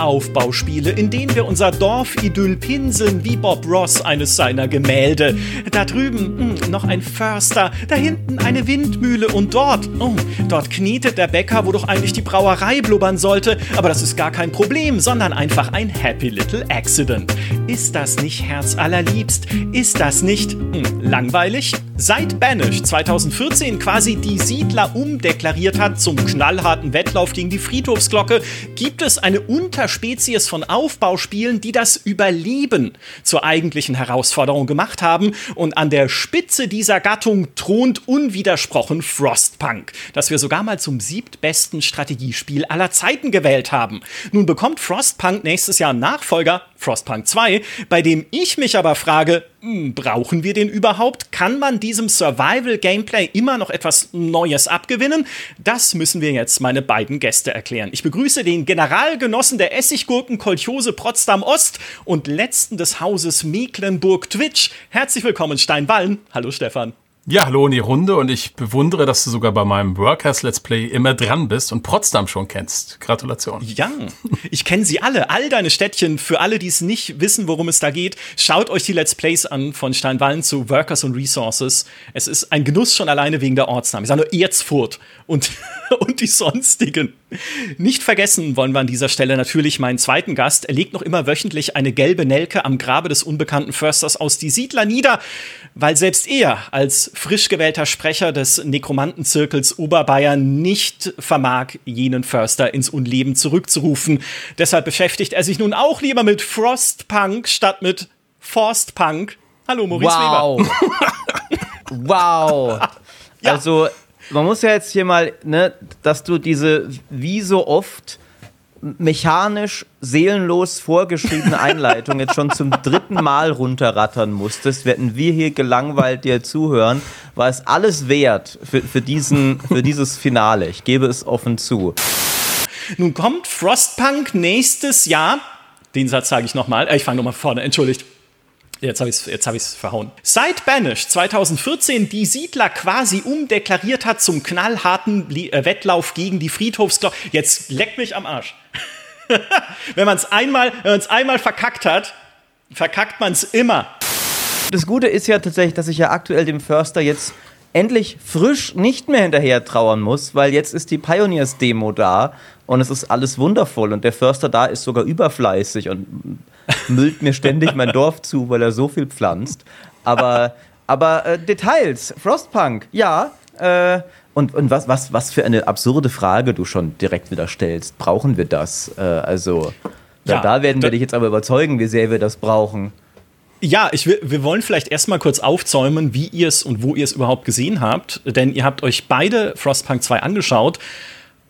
Aufbauspiele, in denen wir unser Dorfidyll pinseln wie Bob Ross eines seiner Gemälde. Da drüben mh, noch ein Förster, da hinten eine Windmühle und dort, oh, dort knietet der Bäcker, wo doch eigentlich die Brauerei blubbern sollte, aber das ist gar kein Problem, sondern einfach ein Happy Little Accident. Ist das nicht herzallerliebst? Ist das nicht mh, langweilig? Seit Banish 2014 quasi die Siedler umdeklariert hat zum knallharten Wettlauf gegen die Friedhofsglocke, gibt es eine Unterspezies von Aufbauspielen, die das Überleben zur eigentlichen Herausforderung gemacht haben. Und an der Spitze dieser Gattung thront unwidersprochen Frostpunk, das wir sogar mal zum siebtbesten Strategiespiel aller Zeiten gewählt haben. Nun bekommt Frostpunk nächstes Jahr einen Nachfolger, Frostpunk 2, bei dem ich mich aber frage, brauchen wir den überhaupt? Kann man diesem Survival-Gameplay immer noch etwas Neues abgewinnen? Das müssen wir jetzt meine beiden Gäste erklären. Ich begrüße den Generalgenossen der Essiggurken Kolchose Potsdam Ost und letzten des Hauses Mecklenburg-Twitch. Herzlich willkommen, Steinwallen. Hallo, Stefan. Ja, hallo in die Runde und ich bewundere, dass du sogar bei meinem Workers Let's Play immer dran bist und Potsdam schon kennst. Gratulation. Ja, ich kenne sie alle, all deine Städtchen. Für alle, die es nicht wissen, worum es da geht, schaut euch die Let's Plays an von Steinwallen zu Workers und Resources. Es ist ein Genuss schon alleine wegen der Ortsnamen. Ich sage nur Erzfurt und, und die sonstigen. Nicht vergessen wollen wir an dieser Stelle natürlich meinen zweiten Gast. Er legt noch immer wöchentlich eine gelbe Nelke am Grabe des unbekannten Försters aus die Siedler nieder, weil selbst er als frisch gewählter Sprecher des Nekromantenzirkels Oberbayern nicht vermag, jenen Förster ins Unleben zurückzurufen. Deshalb beschäftigt er sich nun auch lieber mit Frostpunk statt mit Forstpunk. Hallo, Maurice wow. Weber. wow. ja. Also man muss ja jetzt hier mal, ne, dass du diese wie so oft mechanisch, seelenlos vorgeschriebene Einleitung jetzt schon zum dritten Mal runterrattern musstest, werden wir hier gelangweilt dir zuhören, war es alles wert für, für, diesen, für dieses Finale. Ich gebe es offen zu. Nun kommt Frostpunk nächstes Jahr. Den Satz sage ich nochmal. Äh, ich fange nochmal vorne, entschuldigt. Jetzt habe ich es hab verhauen. Seit Banish 2014 die Siedler quasi umdeklariert hat zum knallharten äh, Wettlauf gegen die Friedhofsglocke. Jetzt leckt mich am Arsch. wenn man es einmal, einmal verkackt hat, verkackt man es immer. Das Gute ist ja tatsächlich, dass ich ja aktuell dem Förster jetzt endlich frisch nicht mehr hinterher trauern muss, weil jetzt ist die Pioneers-Demo da und es ist alles wundervoll und der Förster da ist sogar überfleißig und müllt mir ständig mein Dorf zu, weil er so viel pflanzt. Aber, aber äh, Details, Frostpunk, ja. Äh, und, und was, was, was für eine absurde Frage du schon direkt wieder stellst. Brauchen wir das? Äh, also, ja, da, werden wir dich jetzt aber überzeugen, wie sehr wir das brauchen. Ja, ich will, wir wollen vielleicht erstmal kurz aufzäumen, wie ihr es und wo ihr es überhaupt gesehen habt. Denn ihr habt euch beide Frostpunk 2 angeschaut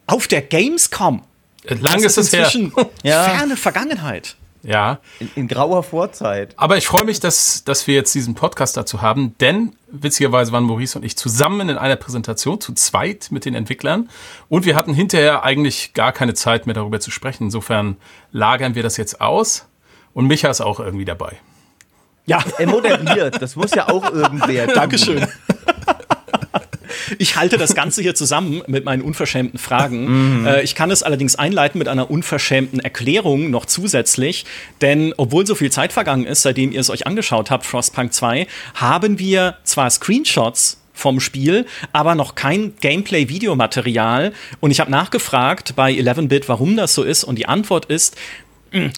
auf der Gamescom. Lang das ist es inzwischen her. ja. ferne Vergangenheit. Ja. In, in, grauer Vorzeit. Aber ich freue mich, dass, dass wir jetzt diesen Podcast dazu haben, denn witzigerweise waren Maurice und ich zusammen in einer Präsentation, zu zweit mit den Entwicklern. Und wir hatten hinterher eigentlich gar keine Zeit mehr darüber zu sprechen. Insofern lagern wir das jetzt aus. Und Micha ist auch irgendwie dabei. Ja. Er moderiert. Das muss ja auch irgendwer. Dankeschön. Ich halte das Ganze hier zusammen mit meinen unverschämten Fragen. Mhm. Äh, ich kann es allerdings einleiten mit einer unverschämten Erklärung noch zusätzlich, denn obwohl so viel Zeit vergangen ist, seitdem ihr es euch angeschaut habt, Frostpunk 2, haben wir zwar Screenshots vom Spiel, aber noch kein Gameplay-Videomaterial. Und ich habe nachgefragt bei 11-Bit, warum das so ist. Und die Antwort ist,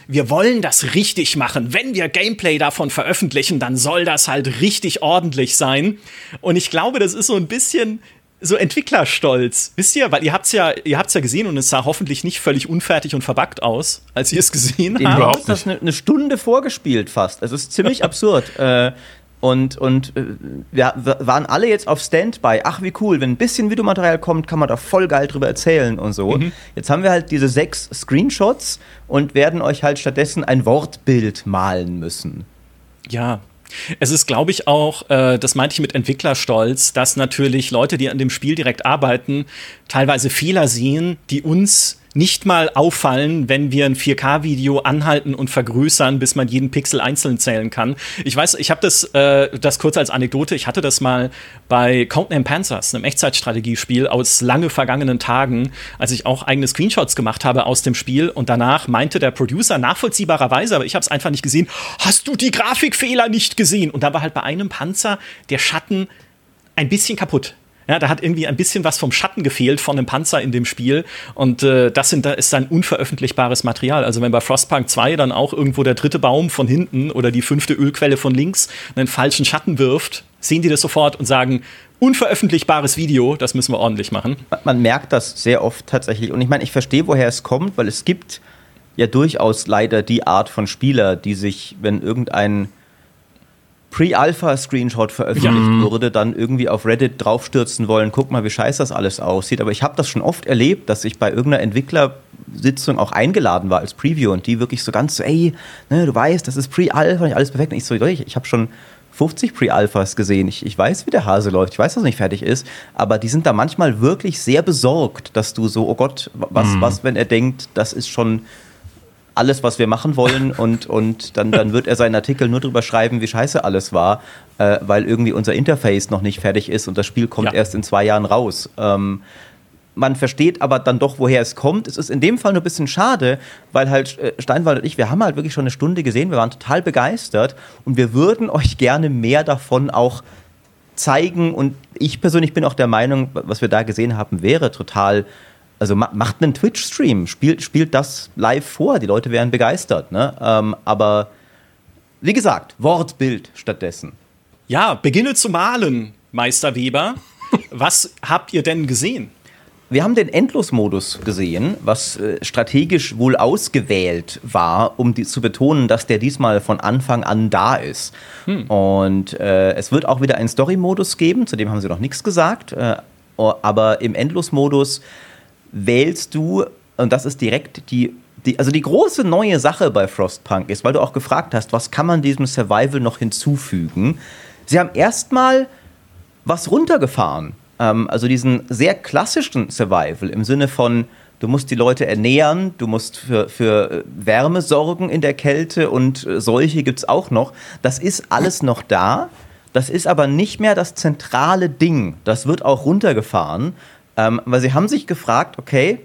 wir wollen das richtig machen. Wenn wir Gameplay davon veröffentlichen, dann soll das halt richtig ordentlich sein. Und ich glaube, das ist so ein bisschen so Entwicklerstolz. Wisst ihr, weil ihr habt's ja, ihr habt's ja gesehen und es sah hoffentlich nicht völlig unfertig und verbuggt aus, als ihr es gesehen habt. Überhaupt nicht. das eine, Stunde vorgespielt fast. Es ist ziemlich absurd. Äh, und, und äh, wir waren alle jetzt auf Standby. Ach, wie cool, wenn ein bisschen Videomaterial kommt, kann man da voll geil drüber erzählen und so. Mhm. Jetzt haben wir halt diese sechs Screenshots und werden euch halt stattdessen ein Wortbild malen müssen. Ja, es ist, glaube ich, auch, äh, das meinte ich mit Entwicklerstolz, dass natürlich Leute, die an dem Spiel direkt arbeiten, teilweise Fehler sehen, die uns nicht mal auffallen, wenn wir ein 4K-Video anhalten und vergrößern, bis man jeden Pixel einzeln zählen kann. Ich weiß, ich habe das, äh, das kurz als Anekdote, ich hatte das mal bei Codename Panzers, einem Echtzeitstrategiespiel aus lange vergangenen Tagen, als ich auch eigene Screenshots gemacht habe aus dem Spiel und danach meinte der Producer nachvollziehbarerweise, aber ich habe es einfach nicht gesehen, hast du die Grafikfehler nicht gesehen? Und da war halt bei einem Panzer der Schatten ein bisschen kaputt. Ja, da hat irgendwie ein bisschen was vom Schatten gefehlt von einem Panzer in dem Spiel. Und äh, das sind, da ist dann unveröffentlichbares Material. Also wenn bei Frostpunk 2 dann auch irgendwo der dritte Baum von hinten oder die fünfte Ölquelle von links einen falschen Schatten wirft, sehen die das sofort und sagen, unveröffentlichbares Video, das müssen wir ordentlich machen. Man merkt das sehr oft tatsächlich. Und ich meine, ich verstehe, woher es kommt, weil es gibt ja durchaus leider die Art von Spieler, die sich, wenn irgendein Pre-Alpha-Screenshot veröffentlicht ja. wurde, dann irgendwie auf Reddit draufstürzen wollen, guck mal, wie scheiße das alles aussieht. Aber ich habe das schon oft erlebt, dass ich bei irgendeiner Entwicklersitzung auch eingeladen war als Preview und die wirklich so ganz so, ey, ne, du weißt, das ist Pre-Alpha, nicht alles perfekt. Und ich so, ich, ich habe schon 50 Pre-Alphas gesehen. Ich, ich weiß, wie der Hase läuft. Ich weiß, dass es nicht fertig ist. Aber die sind da manchmal wirklich sehr besorgt, dass du so, oh Gott, was, mhm. was, wenn er denkt, das ist schon alles, was wir machen wollen und, und dann, dann wird er seinen Artikel nur drüber schreiben, wie scheiße alles war, äh, weil irgendwie unser Interface noch nicht fertig ist und das Spiel kommt ja. erst in zwei Jahren raus. Ähm, man versteht aber dann doch, woher es kommt. Es ist in dem Fall nur ein bisschen schade, weil halt äh, Steinwald und ich, wir haben halt wirklich schon eine Stunde gesehen, wir waren total begeistert und wir würden euch gerne mehr davon auch zeigen und ich persönlich bin auch der Meinung, was wir da gesehen haben, wäre total also macht einen Twitch-Stream, spielt, spielt das live vor, die Leute wären begeistert. Ne? Ähm, aber wie gesagt, Wortbild stattdessen. Ja, beginne zu malen, Meister Weber. Was habt ihr denn gesehen? Wir haben den Endlosmodus gesehen, was äh, strategisch wohl ausgewählt war, um die, zu betonen, dass der diesmal von Anfang an da ist. Hm. Und äh, es wird auch wieder einen Story-Modus geben, zu dem haben sie noch nichts gesagt. Äh, aber im Endlosmodus wählst du, und das ist direkt die, die, also die große neue Sache bei Frostpunk ist, weil du auch gefragt hast, was kann man diesem Survival noch hinzufügen? Sie haben erstmal was runtergefahren. Ähm, also diesen sehr klassischen Survival im Sinne von, du musst die Leute ernähren, du musst für, für Wärme sorgen in der Kälte und äh, solche gibt es auch noch. Das ist alles noch da. Das ist aber nicht mehr das zentrale Ding. Das wird auch runtergefahren. Ähm, weil sie haben sich gefragt, okay,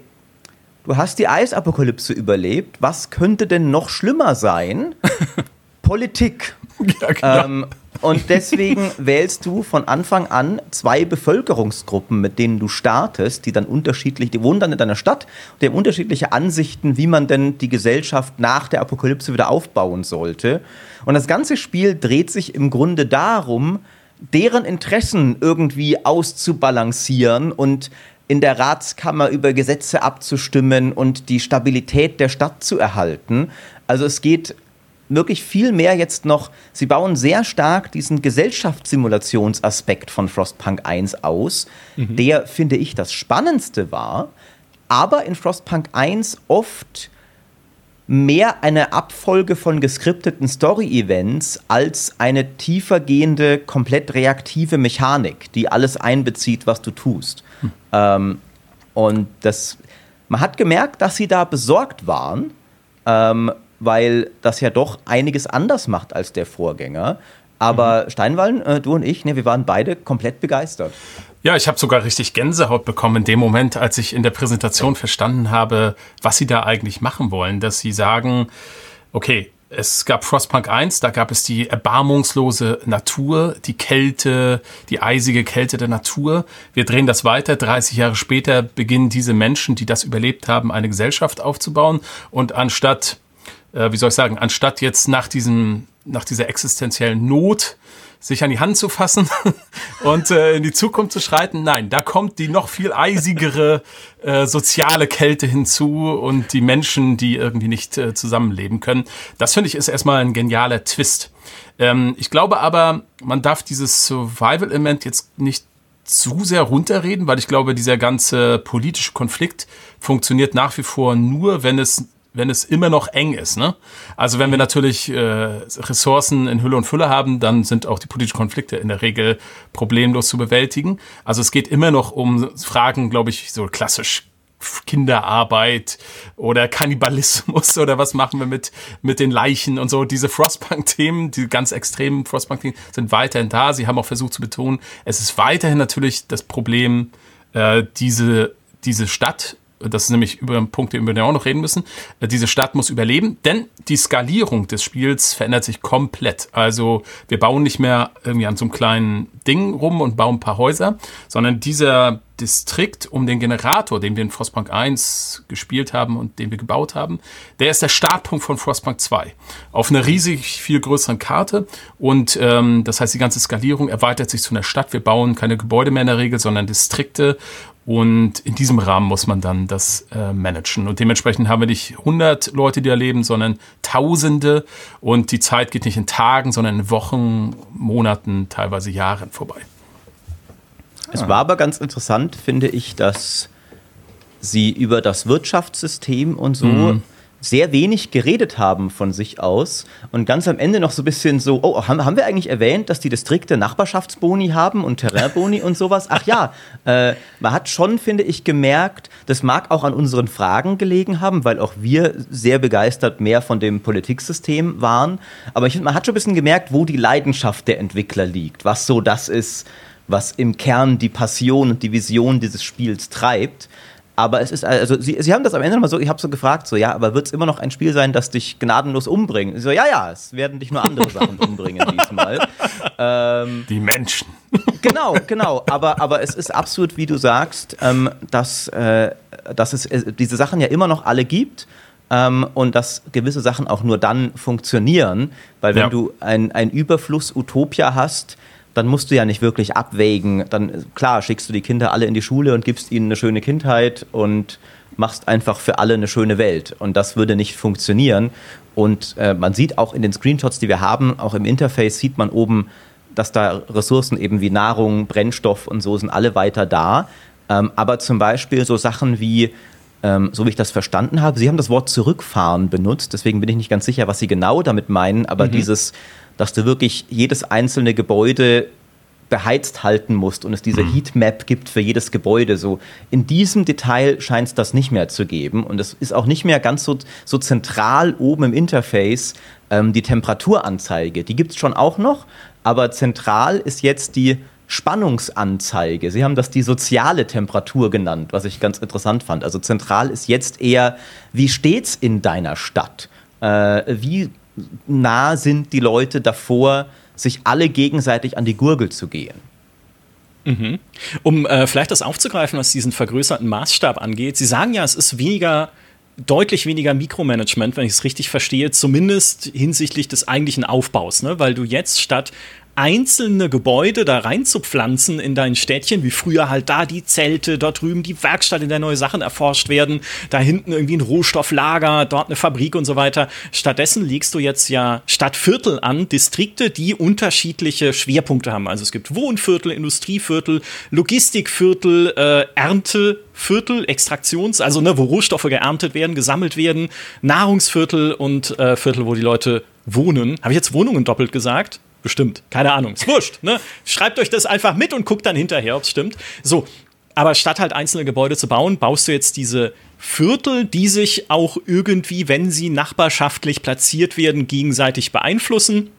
du hast die Eisapokalypse überlebt, was könnte denn noch schlimmer sein? Politik. Ja, genau. ähm, und deswegen wählst du von Anfang an zwei Bevölkerungsgruppen, mit denen du startest, die dann unterschiedlich, die wohnen dann in deiner Stadt, die haben unterschiedliche Ansichten, wie man denn die Gesellschaft nach der Apokalypse wieder aufbauen sollte. Und das ganze Spiel dreht sich im Grunde darum, deren Interessen irgendwie auszubalancieren und in der Ratskammer über Gesetze abzustimmen und die Stabilität der Stadt zu erhalten. Also es geht wirklich viel mehr jetzt noch, sie bauen sehr stark diesen Gesellschaftssimulationsaspekt von Frostpunk 1 aus, mhm. der, finde ich, das Spannendste war, aber in Frostpunk 1 oft mehr eine Abfolge von geskripteten Story-Events als eine tiefergehende, komplett reaktive Mechanik, die alles einbezieht, was du tust. Hm. Ähm, und das, man hat gemerkt, dass sie da besorgt waren, ähm, weil das ja doch einiges anders macht als der Vorgänger. Aber mhm. Steinwallen, äh, du und ich, ne, wir waren beide komplett begeistert. Ja, ich habe sogar richtig Gänsehaut bekommen in dem Moment, als ich in der Präsentation verstanden habe, was sie da eigentlich machen wollen. Dass sie sagen, okay, es gab Frostpunk 1, da gab es die erbarmungslose Natur, die Kälte, die eisige Kälte der Natur. Wir drehen das weiter. 30 Jahre später beginnen diese Menschen, die das überlebt haben, eine Gesellschaft aufzubauen. Und anstatt, äh, wie soll ich sagen, anstatt jetzt nach diesem, nach dieser existenziellen Not sich an die Hand zu fassen und äh, in die Zukunft zu schreiten. Nein, da kommt die noch viel eisigere äh, soziale Kälte hinzu und die Menschen, die irgendwie nicht äh, zusammenleben können. Das finde ich ist erstmal ein genialer Twist. Ähm, ich glaube aber, man darf dieses Survival-Element jetzt nicht zu sehr runterreden, weil ich glaube, dieser ganze politische Konflikt funktioniert nach wie vor nur, wenn es wenn es immer noch eng ist. Ne? Also wenn wir natürlich äh, Ressourcen in Hülle und Fülle haben, dann sind auch die politischen Konflikte in der Regel problemlos zu bewältigen. Also es geht immer noch um Fragen, glaube ich, so klassisch Kinderarbeit oder Kannibalismus oder was machen wir mit, mit den Leichen und so. Diese Frostpunk-Themen, die ganz extremen Frostpunk-Themen sind weiterhin da. Sie haben auch versucht zu betonen, es ist weiterhin natürlich das Problem, äh, diese, diese Stadt das ist nämlich über einen Punkt, über den wir auch noch reden müssen. Äh, diese Stadt muss überleben, denn die Skalierung des Spiels verändert sich komplett. Also wir bauen nicht mehr irgendwie an so einem kleinen Ding rum und bauen ein paar Häuser, sondern dieser Distrikt um den Generator, den wir in Frostpunk 1 gespielt haben und den wir gebaut haben, der ist der Startpunkt von Frostpunk 2. Auf einer riesig viel größeren Karte. Und ähm, das heißt, die ganze Skalierung erweitert sich zu einer Stadt. Wir bauen keine Gebäude mehr in der Regel, sondern Distrikte und in diesem Rahmen muss man dann das äh, managen. Und dementsprechend haben wir nicht 100 Leute, die da leben, sondern Tausende. Und die Zeit geht nicht in Tagen, sondern in Wochen, Monaten, teilweise Jahren vorbei. Es war aber ganz interessant, finde ich, dass sie über das Wirtschaftssystem und so mhm sehr wenig geredet haben von sich aus und ganz am Ende noch so ein bisschen so, oh, haben, haben wir eigentlich erwähnt, dass die Distrikte Nachbarschaftsboni haben und Terrainboni und sowas? Ach ja, äh, man hat schon, finde ich, gemerkt, das mag auch an unseren Fragen gelegen haben, weil auch wir sehr begeistert mehr von dem Politiksystem waren. Aber ich finde, man hat schon ein bisschen gemerkt, wo die Leidenschaft der Entwickler liegt, was so das ist, was im Kern die Passion und die Vision dieses Spiels treibt. Aber es ist, also sie, sie haben das am Ende nochmal so, ich habe so gefragt, so, ja, aber wird es immer noch ein Spiel sein, das dich gnadenlos umbringt? So, ja, ja, es werden dich nur andere Sachen umbringen diesmal. Ähm, Die Menschen. Genau, genau. Aber, aber es ist absolut, wie du sagst, ähm, dass, äh, dass es äh, diese Sachen ja immer noch alle gibt. Ähm, und dass gewisse Sachen auch nur dann funktionieren, weil wenn ja. du ein Überfluss Utopia hast, dann musst du ja nicht wirklich abwägen. Dann, klar, schickst du die Kinder alle in die Schule und gibst ihnen eine schöne Kindheit und machst einfach für alle eine schöne Welt. Und das würde nicht funktionieren. Und äh, man sieht auch in den Screenshots, die wir haben, auch im Interface sieht man oben, dass da Ressourcen eben wie Nahrung, Brennstoff und so sind alle weiter da. Ähm, aber zum Beispiel so Sachen wie, ähm, so wie ich das verstanden habe, Sie haben das Wort zurückfahren benutzt, deswegen bin ich nicht ganz sicher, was Sie genau damit meinen, aber mhm. dieses dass du wirklich jedes einzelne Gebäude beheizt halten musst und es diese mhm. Heatmap gibt für jedes Gebäude. So in diesem Detail scheint es das nicht mehr zu geben und es ist auch nicht mehr ganz so, so zentral oben im Interface ähm, die Temperaturanzeige. Die gibt es schon auch noch, aber zentral ist jetzt die Spannungsanzeige. Sie haben das die soziale Temperatur genannt, was ich ganz interessant fand. Also zentral ist jetzt eher, wie steht's in deiner Stadt? Äh, wie nah sind die Leute davor, sich alle gegenseitig an die Gurgel zu gehen. Mhm. Um äh, vielleicht das aufzugreifen, was diesen vergrößerten Maßstab angeht. Sie sagen ja, es ist weniger deutlich weniger Mikromanagement, wenn ich es richtig verstehe, zumindest hinsichtlich des eigentlichen Aufbaus, ne? weil du jetzt statt einzelne Gebäude da reinzupflanzen in dein Städtchen, wie früher halt da die Zelte, dort drüben die Werkstatt, in der neue Sachen erforscht werden, da hinten irgendwie ein Rohstofflager, dort eine Fabrik und so weiter. Stattdessen legst du jetzt ja Stadtviertel an, Distrikte, die unterschiedliche Schwerpunkte haben. Also es gibt Wohnviertel, Industrieviertel, Logistikviertel, äh, Ernteviertel, Extraktions-, also ne, wo Rohstoffe geerntet werden, gesammelt werden, Nahrungsviertel und äh, Viertel, wo die Leute wohnen. Habe ich jetzt Wohnungen doppelt gesagt? Bestimmt. Keine Ahnung. Ist wurscht. Ne? Schreibt euch das einfach mit und guckt dann hinterher, ob es stimmt. So. Aber statt halt einzelne Gebäude zu bauen, baust du jetzt diese Viertel, die sich auch irgendwie, wenn sie nachbarschaftlich platziert werden, gegenseitig beeinflussen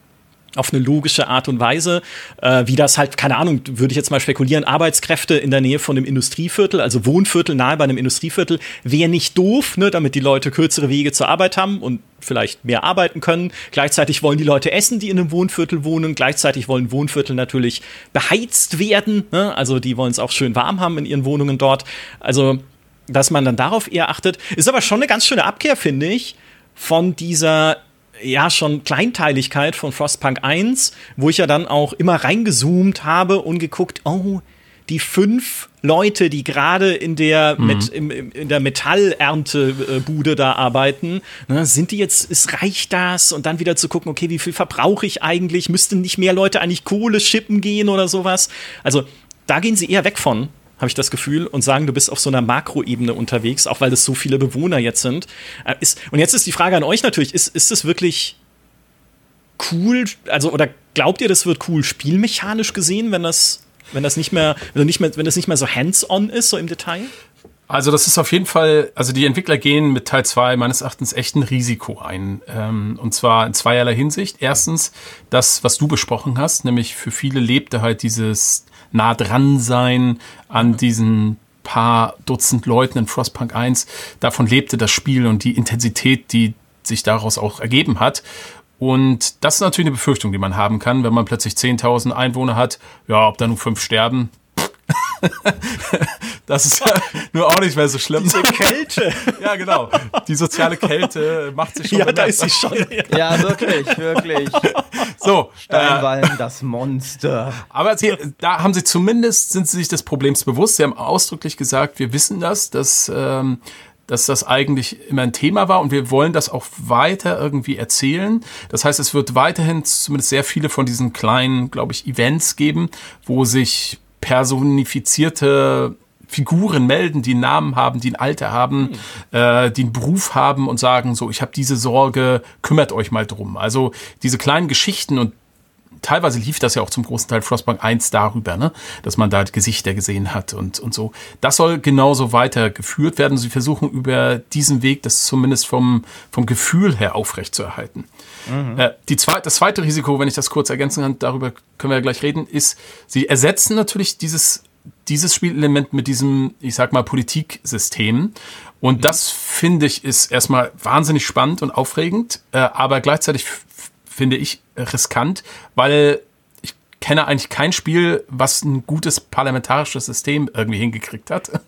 auf eine logische Art und Weise, äh, wie das halt, keine Ahnung, würde ich jetzt mal spekulieren, Arbeitskräfte in der Nähe von einem Industrieviertel, also Wohnviertel nahe bei einem Industrieviertel, wäre nicht doof, ne, damit die Leute kürzere Wege zur Arbeit haben und vielleicht mehr arbeiten können. Gleichzeitig wollen die Leute essen, die in einem Wohnviertel wohnen. Gleichzeitig wollen Wohnviertel natürlich beheizt werden, ne? also die wollen es auch schön warm haben in ihren Wohnungen dort. Also, dass man dann darauf eher achtet, ist aber schon eine ganz schöne Abkehr, finde ich, von dieser ja schon Kleinteiligkeit von Frostpunk 1, wo ich ja dann auch immer reingezoomt habe und geguckt, oh, die fünf Leute, die gerade in der mhm. mit, im, in der Metallerntebude da arbeiten, ne, sind die jetzt, ist reicht das? Und dann wieder zu gucken, okay, wie viel verbrauche ich eigentlich? Müssten nicht mehr Leute eigentlich Kohle schippen gehen oder sowas? Also da gehen sie eher weg von, habe ich das Gefühl, und sagen, du bist auf so einer Makroebene unterwegs, auch weil das so viele Bewohner jetzt sind. Äh, ist, und jetzt ist die Frage an euch natürlich, ist, ist es wirklich cool, also oder glaubt ihr, das wird cool spielmechanisch gesehen, wenn das, wenn das nicht mehr, wenn nicht mehr, wenn das nicht mehr so hands-on ist, so im Detail? Also das ist auf jeden Fall, also die Entwickler gehen mit Teil 2 meines Erachtens echt ein Risiko ein. Ähm, und zwar in zweierlei Hinsicht. Erstens, das, was du besprochen hast, nämlich für viele lebte halt dieses nah dran sein an diesen paar Dutzend Leuten in Frostpunk 1. Davon lebte das Spiel und die Intensität, die sich daraus auch ergeben hat. Und das ist natürlich eine Befürchtung, die man haben kann, wenn man plötzlich 10.000 Einwohner hat. Ja, ob da nur fünf sterben, das ist ja nur auch nicht mehr so schlimm. Diese Kälte. ja, genau. Die soziale Kälte macht sich schon. Ja, da ist sie schon. Ja, wirklich, wirklich. So. Steinwallen, äh, das Monster. Aber sie, da haben sie zumindest, sind sie sich des Problems bewusst. Sie haben ausdrücklich gesagt, wir wissen das, dass, ähm, dass das eigentlich immer ein Thema war und wir wollen das auch weiter irgendwie erzählen. Das heißt, es wird weiterhin zumindest sehr viele von diesen kleinen, glaube ich, Events geben, wo sich personifizierte Figuren melden, die einen Namen haben, die ein Alter haben, mhm. äh, die einen Beruf haben und sagen, so, ich habe diese Sorge, kümmert euch mal drum. Also diese kleinen Geschichten und teilweise lief das ja auch zum großen Teil Frostbank 1 darüber, ne? dass man da Gesichter gesehen hat und, und so. Das soll genauso weitergeführt werden. Sie versuchen über diesen Weg das zumindest vom, vom Gefühl her aufrechtzuerhalten. Mhm. Äh, die zwei, das zweite Risiko, wenn ich das kurz ergänzen kann, darüber können wir ja gleich reden, ist, sie ersetzen natürlich dieses, dieses Spielelement mit diesem, ich sag mal, Politiksystem. Und mhm. das finde ich ist erstmal wahnsinnig spannend und aufregend, äh, aber gleichzeitig finde ich riskant, weil ich kenne eigentlich kein Spiel, was ein gutes parlamentarisches System irgendwie hingekriegt hat.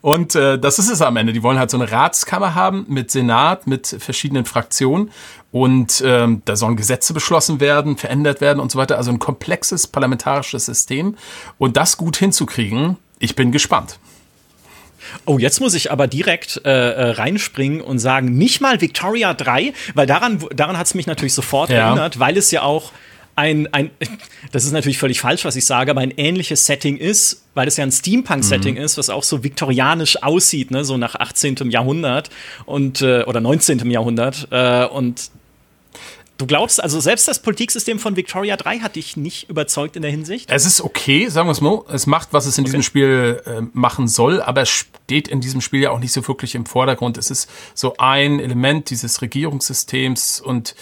Und äh, das ist es am Ende. Die wollen halt so eine Ratskammer haben mit Senat, mit verschiedenen Fraktionen. Und ähm, da sollen Gesetze beschlossen werden, verändert werden und so weiter. Also ein komplexes parlamentarisches System. Und das gut hinzukriegen, ich bin gespannt. Oh, jetzt muss ich aber direkt äh, äh reinspringen und sagen, nicht mal Victoria 3, weil daran, daran hat es mich natürlich sofort ja. erinnert, weil es ja auch ein, ein, das ist natürlich völlig falsch, was ich sage, aber ein ähnliches Setting ist, weil es ja ein Steampunk-Setting mhm. ist, was auch so viktorianisch aussieht, ne, so nach 18. Jahrhundert und äh, oder 19. Jahrhundert. Äh, und Du glaubst, also selbst das Politiksystem von Victoria 3 hat dich nicht überzeugt in der Hinsicht? Es ist okay, sagen wir es mal. Es macht, was es in okay. diesem Spiel äh, machen soll, aber es steht in diesem Spiel ja auch nicht so wirklich im Vordergrund. Es ist so ein Element dieses Regierungssystems und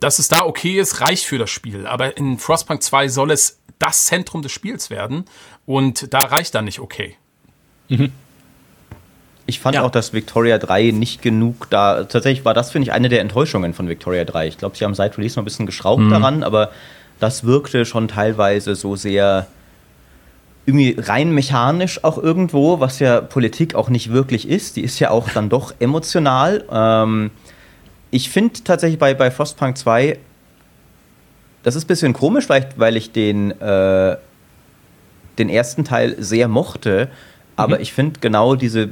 dass es da okay ist, reicht für das Spiel. Aber in Frostpunk 2 soll es das Zentrum des Spiels werden und da reicht dann nicht okay. Mhm. Ich fand ja. auch, dass Victoria 3 nicht genug da. Tatsächlich war das, finde ich, eine der Enttäuschungen von Victoria 3. Ich glaube, sie haben seit Release noch ein bisschen geschraubt mhm. daran, aber das wirkte schon teilweise so sehr irgendwie rein mechanisch auch irgendwo, was ja Politik auch nicht wirklich ist. Die ist ja auch dann doch emotional. Ähm, ich finde tatsächlich bei, bei Frostpunk 2, das ist ein bisschen komisch, vielleicht, weil ich den, äh, den ersten Teil sehr mochte, aber mhm. ich finde genau diese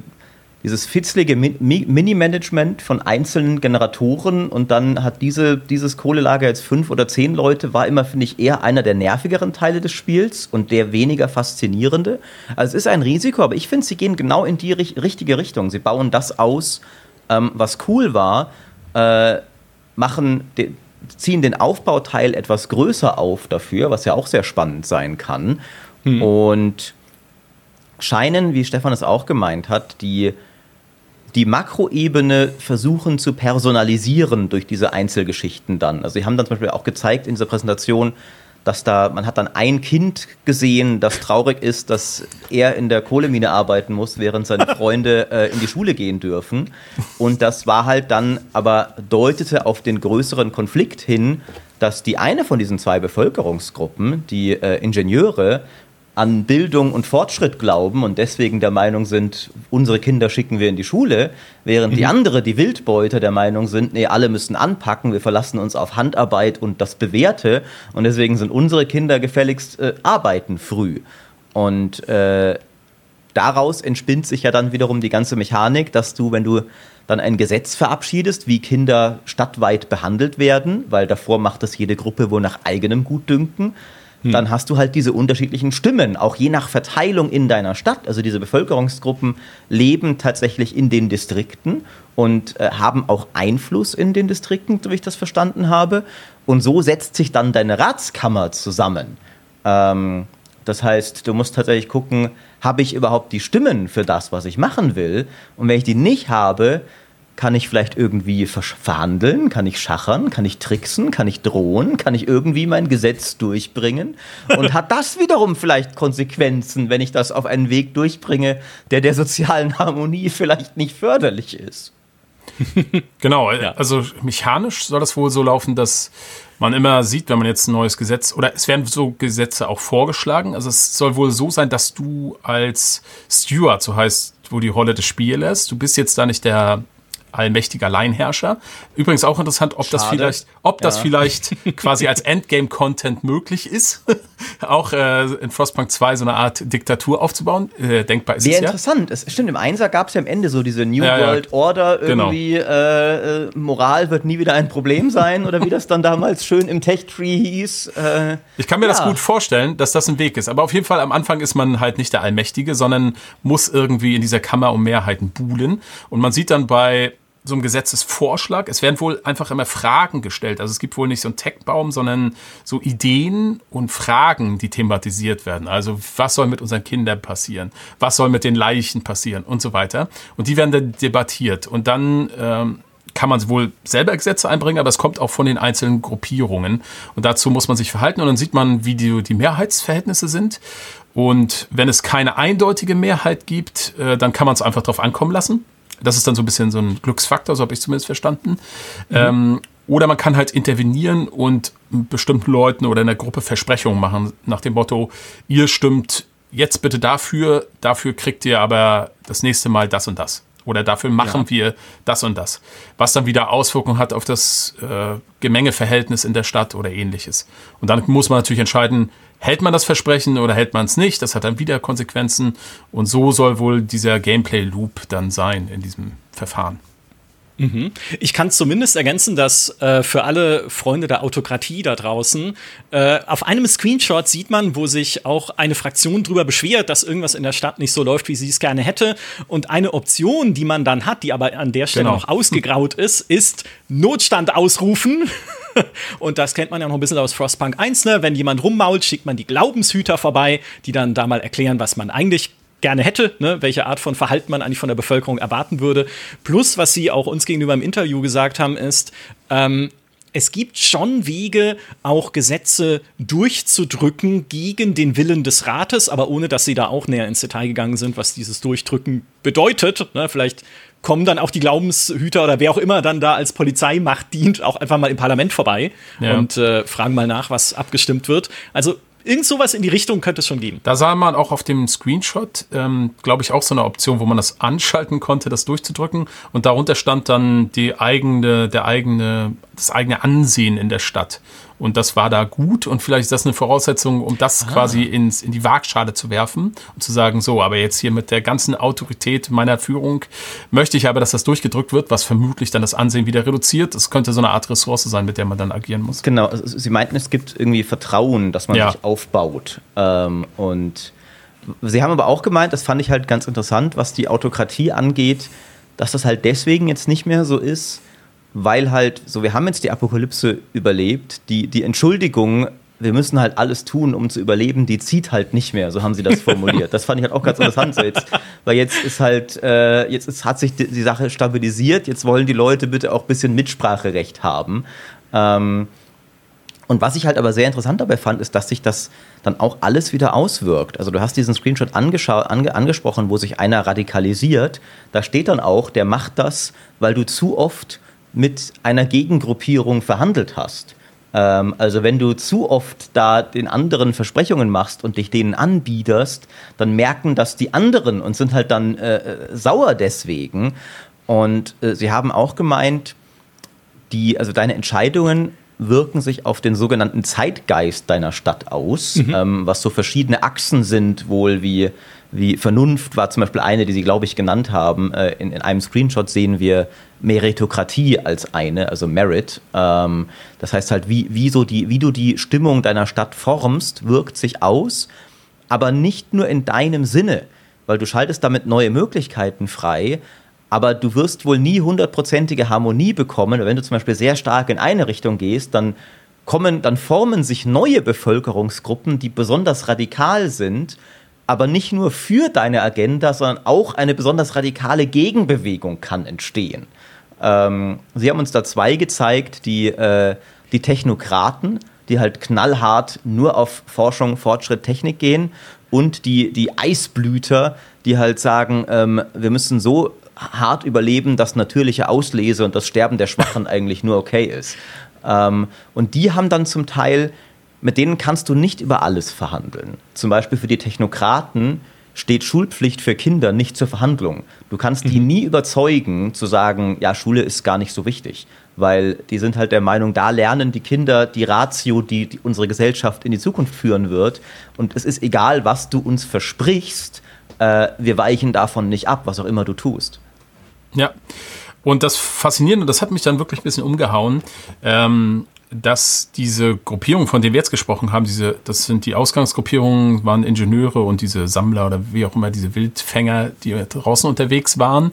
dieses fitzlige Mini-Management von einzelnen Generatoren und dann hat diese, dieses Kohlelager jetzt fünf oder zehn Leute, war immer, finde ich, eher einer der nervigeren Teile des Spiels und der weniger faszinierende. Also es ist ein Risiko, aber ich finde, sie gehen genau in die richtige Richtung. Sie bauen das aus, ähm, was cool war, äh, machen, ziehen den Aufbauteil etwas größer auf dafür, was ja auch sehr spannend sein kann. Hm. Und scheinen, wie Stefan es auch gemeint hat, die die Makroebene versuchen zu personalisieren durch diese Einzelgeschichten dann. Also sie haben dann zum Beispiel auch gezeigt in dieser Präsentation, dass da, man hat dann ein Kind gesehen, das traurig ist, dass er in der Kohlemine arbeiten muss, während seine Freunde äh, in die Schule gehen dürfen. Und das war halt dann, aber deutete auf den größeren Konflikt hin, dass die eine von diesen zwei Bevölkerungsgruppen, die äh, Ingenieure, an Bildung und Fortschritt glauben und deswegen der Meinung sind, unsere Kinder schicken wir in die Schule, während mhm. die andere, die Wildbeuter, der Meinung sind, nee, alle müssen anpacken, wir verlassen uns auf Handarbeit und das Bewährte und deswegen sind unsere Kinder gefälligst äh, arbeiten früh. Und äh, daraus entspinnt sich ja dann wiederum die ganze Mechanik, dass du, wenn du dann ein Gesetz verabschiedest, wie Kinder stadtweit behandelt werden, weil davor macht das jede Gruppe wohl nach eigenem Gutdünken hm. dann hast du halt diese unterschiedlichen Stimmen, auch je nach Verteilung in deiner Stadt. Also diese Bevölkerungsgruppen leben tatsächlich in den Distrikten und äh, haben auch Einfluss in den Distrikten, so wie ich das verstanden habe. Und so setzt sich dann deine Ratskammer zusammen. Ähm, Das heißt, du musst tatsächlich gucken, habe ich überhaupt die Stimmen für das, was ich machen will? Und wenn ich die nicht habe, kann ich vielleicht irgendwie verhandeln? Kann ich schachern? Kann ich tricksen? Kann ich drohen? Kann ich irgendwie mein Gesetz durchbringen? Und hat das wiederum vielleicht Konsequenzen, wenn ich das auf einen Weg durchbringe, der der sozialen Harmonie vielleicht nicht förderlich ist? genau, ja. also mechanisch soll das wohl so laufen, dass man immer sieht, wenn man jetzt ein neues Gesetz oder es werden so Gesetze auch vorgeschlagen. Also es soll wohl so sein, dass du als Steward, so heißt wo die Rolle des Spielers, du bist jetzt da nicht der allmächtiger Alleinherrscher. Übrigens auch interessant, ob Schade. das vielleicht, ob ja. das vielleicht quasi als Endgame-Content möglich ist, auch äh, in Frostpunk 2 so eine Art Diktatur aufzubauen. Äh, denkbar ist Sehr es ja. interessant. Es stimmt, im Einser gab es ja am Ende so diese New ja, World Order genau. irgendwie, genau. äh, äh, Moral wird nie wieder ein Problem sein oder wie das dann damals schön im Tech-Tree hieß. Äh, ich kann mir das gut vorstellen, dass das ein Weg ist. Aber auf jeden Fall am Anfang ist man halt nicht der Allmächtige, sondern muss irgendwie in dieser Kammer um Mehrheiten buhlen. Und man sieht dann bei so einem Gesetzesvorschlag. Es werden wohl einfach immer Fragen gestellt. Also es gibt wohl nicht so einen Tech-Baum, sondern so Ideen und Fragen, die thematisiert werden. Also was soll mit unseren Kindern passieren? Was soll mit den Leichen passieren? Und so weiter. Und die werden dann debattiert. Und dann ähm, kann man wohl selber Gesetze einbringen, aber es kommt auch von den einzelnen Gruppierungen. Und dazu muss man sich verhalten. Und dann sieht man, wie die, die Mehrheitsverhältnisse sind. Und wenn es keine eindeutige Mehrheit gibt, äh, dann kann man es einfach drauf ankommen lassen. Das ist dann so ein bisschen so ein Glücksfaktor, so habe ich zumindest verstanden. Mhm. Ähm, oder man kann halt intervenieren und bestimmten Leuten oder in der Gruppe Versprechungen machen, nach dem Motto, ihr stimmt jetzt bitte dafür, dafür kriegt ihr aber das nächste Mal das und das. Oder dafür machen ja. wir das und das. Was dann wieder Auswirkungen hat auf das äh, Gemengeverhältnis in der Stadt oder ähnliches. Und dann muss man natürlich entscheiden, hält man das Versprechen oder hält man es nicht? Das hat dann wieder Konsequenzen. Und so soll wohl dieser Gameplay-Loop dann sein in diesem Verfahren. Mhm. Ich kann zumindest ergänzen, dass äh, für alle Freunde der Autokratie da draußen äh, auf einem Screenshot sieht man, wo sich auch eine Fraktion drüber beschwert, dass irgendwas in der Stadt nicht so läuft, wie sie es gerne hätte. Und eine Option, die man dann hat, die aber an der Stelle genau. noch ausgegraut ist, ist Notstand ausrufen. Und das kennt man ja noch ein bisschen aus Frostpunk 1, ne? Wenn jemand rummault, schickt man die Glaubenshüter vorbei, die dann da mal erklären, was man eigentlich gerne hätte, ne? welche Art von Verhalten man eigentlich von der Bevölkerung erwarten würde. Plus, was sie auch uns gegenüber im Interview gesagt haben, ist, ähm, es gibt schon Wege, auch Gesetze durchzudrücken gegen den Willen des Rates, aber ohne dass sie da auch näher ins Detail gegangen sind, was dieses Durchdrücken bedeutet. Ne? Vielleicht kommen dann auch die Glaubenshüter oder wer auch immer dann da als Polizeimacht dient, auch einfach mal im Parlament vorbei ja. und äh, fragen mal nach, was abgestimmt wird. Also Irgend sowas in die Richtung könnte es schon geben. Da sah man auch auf dem Screenshot, ähm, glaube ich, auch so eine Option, wo man das anschalten konnte, das durchzudrücken. Und darunter stand dann die eigene, der eigene, das eigene Ansehen in der Stadt. Und das war da gut und vielleicht ist das eine Voraussetzung, um das ah. quasi ins, in die Waagschale zu werfen und zu sagen, so, aber jetzt hier mit der ganzen Autorität meiner Führung möchte ich aber, dass das durchgedrückt wird, was vermutlich dann das Ansehen wieder reduziert. Das könnte so eine Art Ressource sein, mit der man dann agieren muss. Genau, also Sie meinten, es gibt irgendwie Vertrauen, dass man ja. sich aufbaut. Ähm, und Sie haben aber auch gemeint, das fand ich halt ganz interessant, was die Autokratie angeht, dass das halt deswegen jetzt nicht mehr so ist, weil halt, so wir haben jetzt die Apokalypse überlebt, die, die Entschuldigung, wir müssen halt alles tun, um zu überleben, die zieht halt nicht mehr, so haben sie das formuliert. Das fand ich halt auch ganz interessant so jetzt, weil jetzt ist halt, äh, jetzt ist, hat sich die, die, Sache stabilisiert, jetzt wollen die Leute bitte auch ein bisschen Mitspracherecht haben. Ähm, und was ich halt aber sehr interessant dabei fand, ist, dass sich das dann auch alles wieder auswirkt. Also du hast diesen Screenshot ange angesprochen, wo sich einer radikalisiert. Da steht dann auch, der macht das, weil du zu oft mit einer Gegengruppierung verhandelt hast. Ähm, also wenn du zu oft da den anderen Versprechungen machst und dich denen anbiederst, dann merken das die anderen und sind halt dann äh, äh, sauer deswegen. Und äh, sie haben auch gemeint, die, also deine Entscheidungen wirken sich auf den sogenannten Zeitgeist deiner Stadt aus, mhm. ähm, was so verschiedene Achsen sind, wohl wie, wie Vernunft war zum Beispiel eine, die sie, glaube ich, genannt haben. Äh, in, in einem Screenshot sehen wir Meritokratie als eine, also Merit. Ähm, das heißt halt, wie, wie, so die, wie du die Stimmung deiner Stadt formst, wirkt sich aus, aber nicht nur in deinem Sinne, weil du schaltest damit neue Möglichkeiten frei, aber du wirst wohl nie hundertprozentige Harmonie bekommen. Wenn du zum Beispiel sehr stark in eine Richtung gehst, dann kommen, dann formen sich neue Bevölkerungsgruppen, die besonders radikal sind, aber nicht nur für deine Agenda, sondern auch eine besonders radikale Gegenbewegung kann entstehen. Ähm, sie haben uns da zwei gezeigt, die, äh, die Technokraten, die halt knallhart nur auf Forschung, Fortschritt, Technik gehen und die, die Eisblüter, die halt sagen, ähm, wir müssen so hart überleben, dass natürliche Auslese und das Sterben der Schwachen eigentlich nur okay ist. Ähm, und die haben dann zum Teil, mit denen kannst du nicht über alles verhandeln. Zum Beispiel für die Technokraten steht Schulpflicht für Kinder nicht zur Verhandlung. Du kannst die mhm. nie überzeugen, zu sagen, ja, Schule ist gar nicht so wichtig. Weil die sind halt der Meinung, da lernen die Kinder die Ratio, die, die unsere Gesellschaft in die Zukunft führen wird. Und es ist egal, was du uns versprichst, äh, wir weichen davon nicht ab, was auch immer du tust. Ja. Und das Faszinierende, das hat mich dann wirklich ein bisschen umgehauen, ähm, dass diese Gruppierung, von der wir jetzt gesprochen haben, diese, das sind die Ausgangsgruppierungen, waren Ingenieure und diese Sammler oder wie auch immer, diese Wildfänger, die draußen unterwegs waren,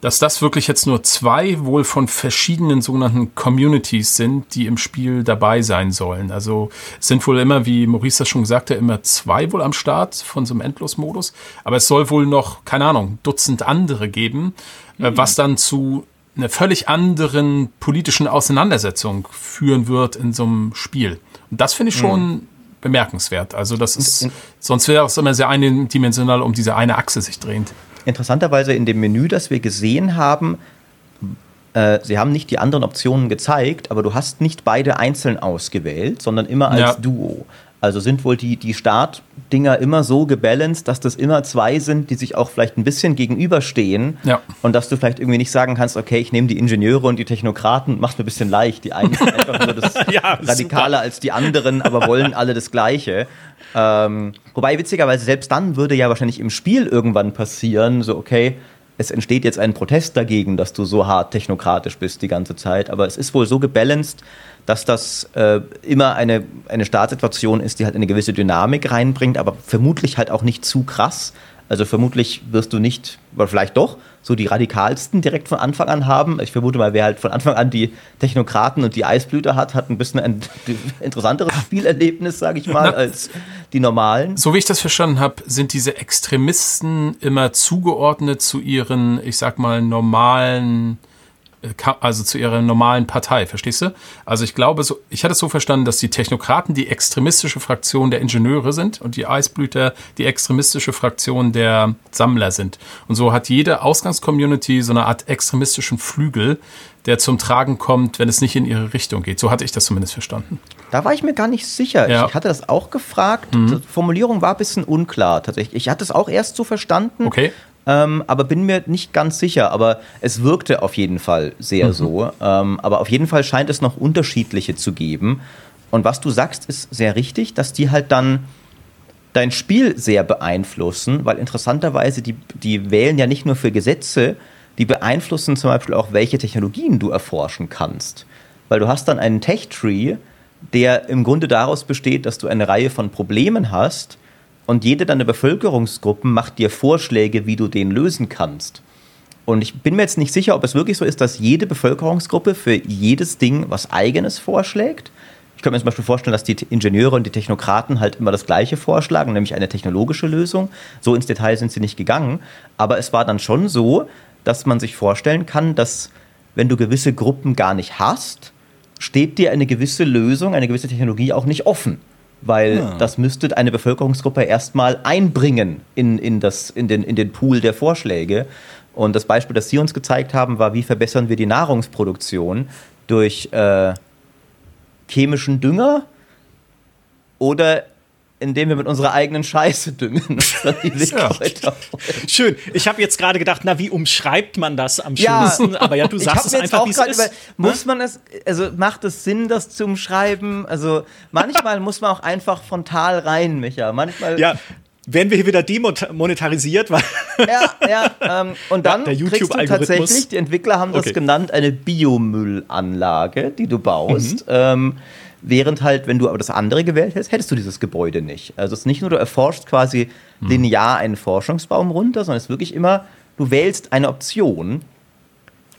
dass das wirklich jetzt nur zwei wohl von verschiedenen sogenannten Communities sind, die im Spiel dabei sein sollen. Also es sind wohl immer, wie Maurice das schon sagte, immer zwei wohl am Start von so einem Endlosmodus. Aber es soll wohl noch, keine Ahnung, Dutzend andere geben, mhm. was dann zu einer völlig anderen politischen Auseinandersetzung führen wird in so einem Spiel. Und das finde ich schon mhm. bemerkenswert. Also das ist, sonst wäre es immer sehr eindimensional um diese eine Achse sich drehend. Interessanterweise in dem Menü, das wir gesehen haben, äh, sie haben nicht die anderen Optionen gezeigt, aber du hast nicht beide einzeln ausgewählt, sondern immer als ja. Duo. Also sind wohl die, die Startdinger immer so gebalanced, dass das immer zwei sind, die sich auch vielleicht ein bisschen gegenüberstehen. Ja. Und dass du vielleicht irgendwie nicht sagen kannst, okay, ich nehme die Ingenieure und die Technokraten, mach's mir ein bisschen leicht. Die einen sind einfach nur das ja, radikaler super. als die anderen, aber wollen alle das Gleiche. Ähm, wobei witzigerweise selbst dann würde ja wahrscheinlich im Spiel irgendwann passieren, so okay, es entsteht jetzt ein Protest dagegen, dass du so hart technokratisch bist die ganze Zeit. Aber es ist wohl so gebalanced, dass das äh, immer eine, eine Startsituation ist, die halt eine gewisse Dynamik reinbringt, aber vermutlich halt auch nicht zu krass. Also vermutlich wirst du nicht, oder vielleicht doch, so die radikalsten direkt von Anfang an haben. Ich vermute mal, wer halt von Anfang an die Technokraten und die Eisblüter hat, hat ein bisschen ein interessanteres Spielerlebnis, sage ich mal, als die normalen. So wie ich das verstanden habe, sind diese Extremisten immer zugeordnet zu ihren, ich sag mal, normalen also zu ihrer normalen Partei, verstehst du? Also ich glaube, so, ich hatte es so verstanden, dass die Technokraten die extremistische Fraktion der Ingenieure sind und die Eisblüter die extremistische Fraktion der Sammler sind. Und so hat jede Ausgangscommunity so eine Art extremistischen Flügel, der zum Tragen kommt, wenn es nicht in ihre Richtung geht. So hatte ich das zumindest verstanden. Da war ich mir gar nicht sicher. Ja. Ich hatte das auch gefragt. Mhm. Die Formulierung war ein bisschen unklar tatsächlich. Ich hatte es auch erst so verstanden. Okay ähm, aber bin mir nicht ganz sicher. Aber es wirkte auf jeden Fall sehr mhm. so. Ähm, aber auf jeden Fall scheint es noch unterschiedliche zu geben. Und was du sagst, ist sehr richtig, dass die halt dann dein Spiel sehr beeinflussen, weil interessanterweise die, die wählen ja nicht nur für Gesetze, die beeinflussen zum Beispiel auch, welche Technologien du erforschen kannst. Weil du hast dann einen Tech-Tree, der im Grunde daraus besteht, dass du eine Reihe von Problemen hast, und jede deiner Bevölkerungsgruppen macht dir Vorschläge, wie du den lösen kannst. Und ich bin mir jetzt nicht sicher, ob es wirklich so ist, dass jede Bevölkerungsgruppe für jedes Ding was eigenes vorschlägt. Ich könnte mir zum Beispiel vorstellen, dass die Ingenieure und die Technokraten halt immer das Gleiche vorschlagen, nämlich eine technologische Lösung. So ins Detail sind sie nicht gegangen. Aber es war dann schon so, dass man sich vorstellen kann, dass wenn du gewisse Gruppen gar nicht hast, steht dir eine gewisse Lösung, eine gewisse Technologie auch nicht offen weil ja. das müsste eine Bevölkerungsgruppe erstmal einbringen in, in, das, in, den, in den Pool der Vorschläge. Und das Beispiel, das Sie uns gezeigt haben, war, wie verbessern wir die Nahrungsproduktion durch äh, chemischen Dünger oder indem wir mit unserer eigenen Scheiße düngen. ja. Schön. Ich habe jetzt gerade gedacht, na, wie umschreibt man das am schönsten? Ja, aber ja, du sagst es einfach, wie es ist. Über, muss man es, also macht es Sinn, das zu umschreiben? Also manchmal muss man auch einfach frontal rein, Micha. Manchmal. Ja. Werden wir hier wieder demonetarisiert? ja, ja. Ähm, und dann ja, kriegst du tatsächlich, die Entwickler haben das okay. genannt, eine Biomüllanlage, die du baust. Mhm. Ähm, Während halt, wenn du aber das andere gewählt hättest, hättest du dieses Gebäude nicht. Also es ist nicht nur, du erforschst quasi hm. linear einen Forschungsbaum runter, sondern es ist wirklich immer, du wählst eine Option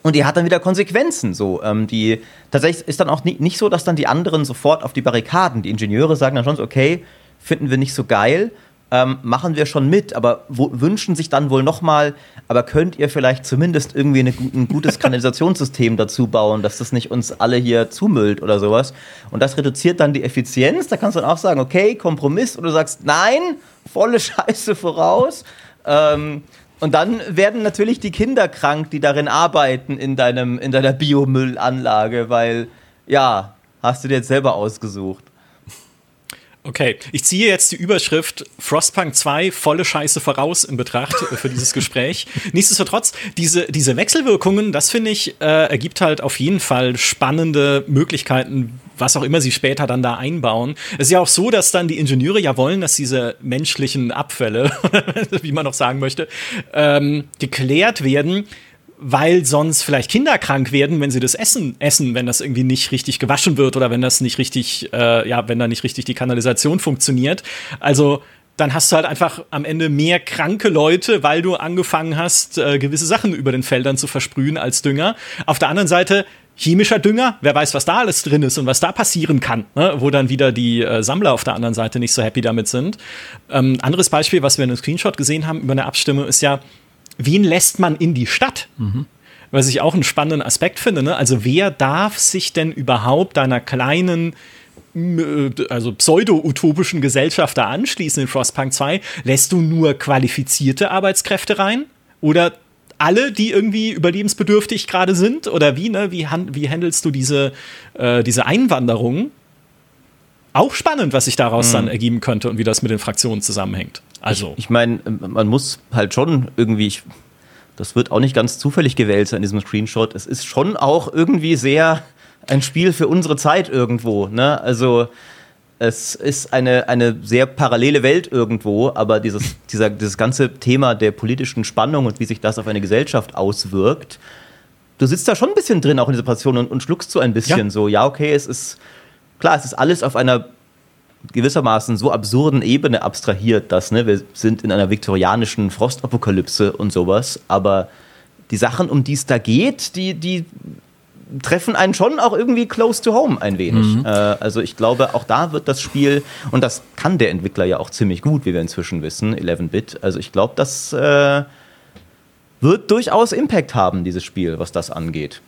Und die hat dann wieder Konsequenzen. So, ähm, die tatsächlich ist dann auch nie, nicht so, dass dann die anderen sofort auf die Barrikaden. Die Ingenieure sagen dann schon so, okay, finden wir nicht so geil, ähm, machen wir schon mit, aber wo, wünschen sich dann wohl nochmal, aber könnt ihr vielleicht zumindest irgendwie eine, ein gutes Kanalisationssystem dazu bauen, dass das nicht uns alle hier zumüllt oder sowas. Und das reduziert dann die Effizienz. Da kannst du dann auch sagen, okay, Kompromiss, oder du sagst, nein, volle Scheiße voraus. Ähm, und dann werden natürlich die Kinder krank, die darin arbeiten in, deinem, in deiner Biomüllanlage, weil, ja, hast du dir jetzt selber ausgesucht. Okay, ich ziehe jetzt die Überschrift Frostpunk 2 volle Scheiße voraus in Betracht für dieses Gespräch. Nichtsdestotrotz, diese, diese Wechselwirkungen, das finde ich, äh, ergibt halt auf jeden Fall spannende Möglichkeiten, was auch immer sie später dann da einbauen. Es ist ja auch so, dass dann die Ingenieure ja wollen, dass diese menschlichen Abfälle, wie man noch sagen möchte, ähm, geklärt werden weil sonst vielleicht Kinder krank werden, wenn sie das Essen essen, wenn das irgendwie nicht richtig gewaschen wird oder wenn das nicht richtig, äh, ja, wenn da nicht richtig die Kanalisation funktioniert. Also dann hast du halt einfach am Ende mehr kranke Leute, weil du angefangen hast, äh, gewisse Sachen über den Feldern zu versprühen als Dünger. Auf der anderen Seite chemischer Dünger, wer weiß, was da alles drin ist und was da passieren kann, ne? wo dann wieder die äh, Sammler auf der anderen Seite nicht so happy damit sind. Ähm, anderes Beispiel, was wir in einem Screenshot gesehen haben über eine Abstimmung, ist ja, wen lässt man in die Stadt? Mhm. Was ich auch einen spannenden Aspekt finde. Ne? Also wer darf sich denn überhaupt einer kleinen äh, also pseudo-utopischen Gesellschaft da anschließen in Frostpunk 2? Lässt du nur qualifizierte Arbeitskräfte rein? Oder alle, die irgendwie überlebensbedürftig gerade sind? Oder wie, ne? Wie, wie handelst du diese, äh, diese Einwanderung? Auch spannend, was sich daraus mhm. dann ergeben könnte und wie das mit den Fraktionen zusammenhängt. Also. Ich, ich meine, man muss halt schon irgendwie, ich, das wird auch nicht ganz zufällig gewählt sein in diesem Screenshot. Es ist schon auch irgendwie sehr ein Spiel für unsere Zeit irgendwo. Ne? Also es ist eine, eine sehr parallele Welt irgendwo, aber dieses, dieser, dieses ganze Thema der politischen Spannung und wie sich das auf eine Gesellschaft auswirkt, du sitzt da schon ein bisschen drin, auch in dieser Passion und, und schluckst so ein bisschen ja. so, ja, okay, es ist klar, es ist alles auf einer gewissermaßen so absurden Ebene abstrahiert, dass ne, wir sind in einer viktorianischen Frostapokalypse und sowas, aber die Sachen, um die es da geht, die, die treffen einen schon auch irgendwie close to home ein wenig. Mhm. Äh, also ich glaube, auch da wird das Spiel, und das kann der Entwickler ja auch ziemlich gut, wie wir inzwischen wissen, 11-Bit. Also ich glaube, das äh, wird durchaus Impact haben, dieses Spiel, was das angeht.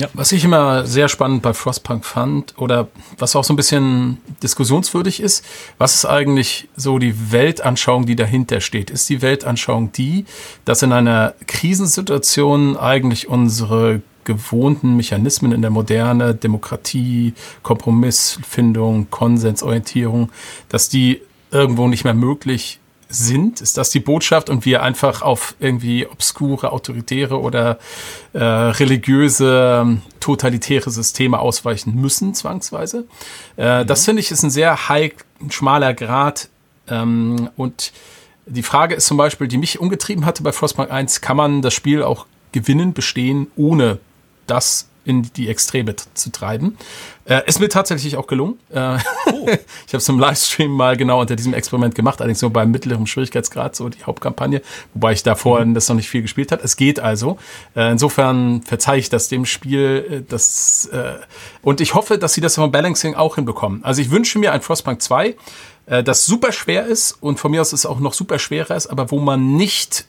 Ja, was ich immer sehr spannend bei Frostpunk fand oder was auch so ein bisschen diskussionswürdig ist, was ist eigentlich so die Weltanschauung, die dahinter steht? Ist die Weltanschauung die, dass in einer Krisensituation eigentlich unsere gewohnten Mechanismen in der Moderne, Demokratie, Kompromissfindung, Konsensorientierung, dass die irgendwo nicht mehr möglich sind? Ist das die Botschaft und wir einfach auf irgendwie obskure, autoritäre oder äh, religiöse, ähm, totalitäre Systeme ausweichen müssen, zwangsweise? Äh, mhm. Das finde ich ist ein sehr high, schmaler Grad ähm, und die Frage ist zum Beispiel, die mich umgetrieben hatte bei Frostpunk 1, kann man das Spiel auch gewinnen, bestehen, ohne das in die Extreme zu treiben. Äh, ist mir tatsächlich auch gelungen. Äh, oh. ich habe es im Livestream mal genau unter diesem Experiment gemacht, allerdings nur beim mittleren Schwierigkeitsgrad, so die Hauptkampagne, wobei ich davor mhm. das noch nicht viel gespielt habe. Es geht also. Äh, insofern verzeihe ich das dem Spiel. Äh, das, äh, und ich hoffe, dass sie das vom Balancing auch hinbekommen. Also ich wünsche mir ein Frostpunk 2, äh, das super schwer ist und von mir aus ist auch noch super schwerer ist, aber wo man nicht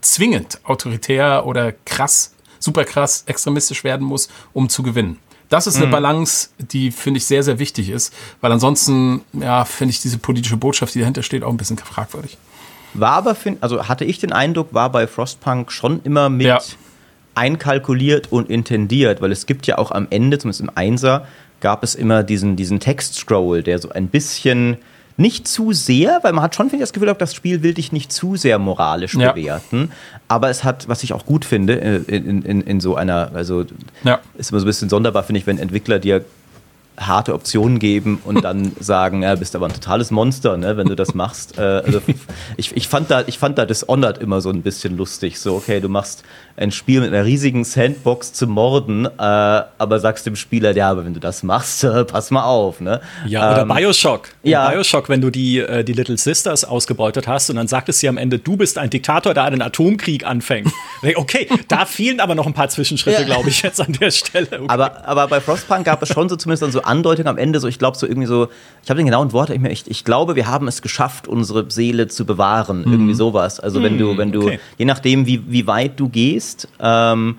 zwingend autoritär oder krass super krass extremistisch werden muss, um zu gewinnen. Das ist eine mhm. Balance, die finde ich sehr, sehr wichtig ist, weil ansonsten, ja, finde ich diese politische Botschaft, die dahinter steht, auch ein bisschen fragwürdig. War aber, also hatte ich den Eindruck, war bei Frostpunk schon immer mit ja. einkalkuliert und intendiert, weil es gibt ja auch am Ende, zumindest im Einser, gab es immer diesen, diesen Text-Scroll, der so ein bisschen nicht zu sehr, weil man hat schon, finde ich, das Gefühl, das Spiel will dich nicht zu sehr moralisch ja. bewerten. Aber es hat, was ich auch gut finde, äh, in, in, in so einer, also ja. ist immer so ein bisschen sonderbar, finde ich, wenn Entwickler dir harte Optionen geben und dann sagen, ja, bist aber ein totales Monster, ne, wenn du das machst. Äh, also ich, ich, fand da, ich fand da Dishonored immer so ein bisschen lustig. So, okay, du machst ein Spiel mit einer riesigen Sandbox zu morden, äh, aber sagst dem Spieler, ja, aber wenn du das machst, äh, pass mal auf. Ne? Ja, oder ähm, Bioshock. Ja. Bioshock, wenn du die, äh, die Little Sisters ausgebeutet hast und dann sagtest sie am Ende, du bist ein Diktator, der einen Atomkrieg anfängt. okay, da fehlen aber noch ein paar Zwischenschritte, ja. glaube ich, jetzt an der Stelle. Okay. Aber, aber bei Frostpunk gab es schon so zumindest dann so Andeutung am Ende, so ich glaube so irgendwie so, ich habe den genauen Wort, ich, ich, ich glaube, wir haben es geschafft, unsere Seele zu bewahren. Mhm. Irgendwie sowas. Also mhm, wenn du, wenn du, okay. je nachdem, wie, wie weit du gehst, ähm,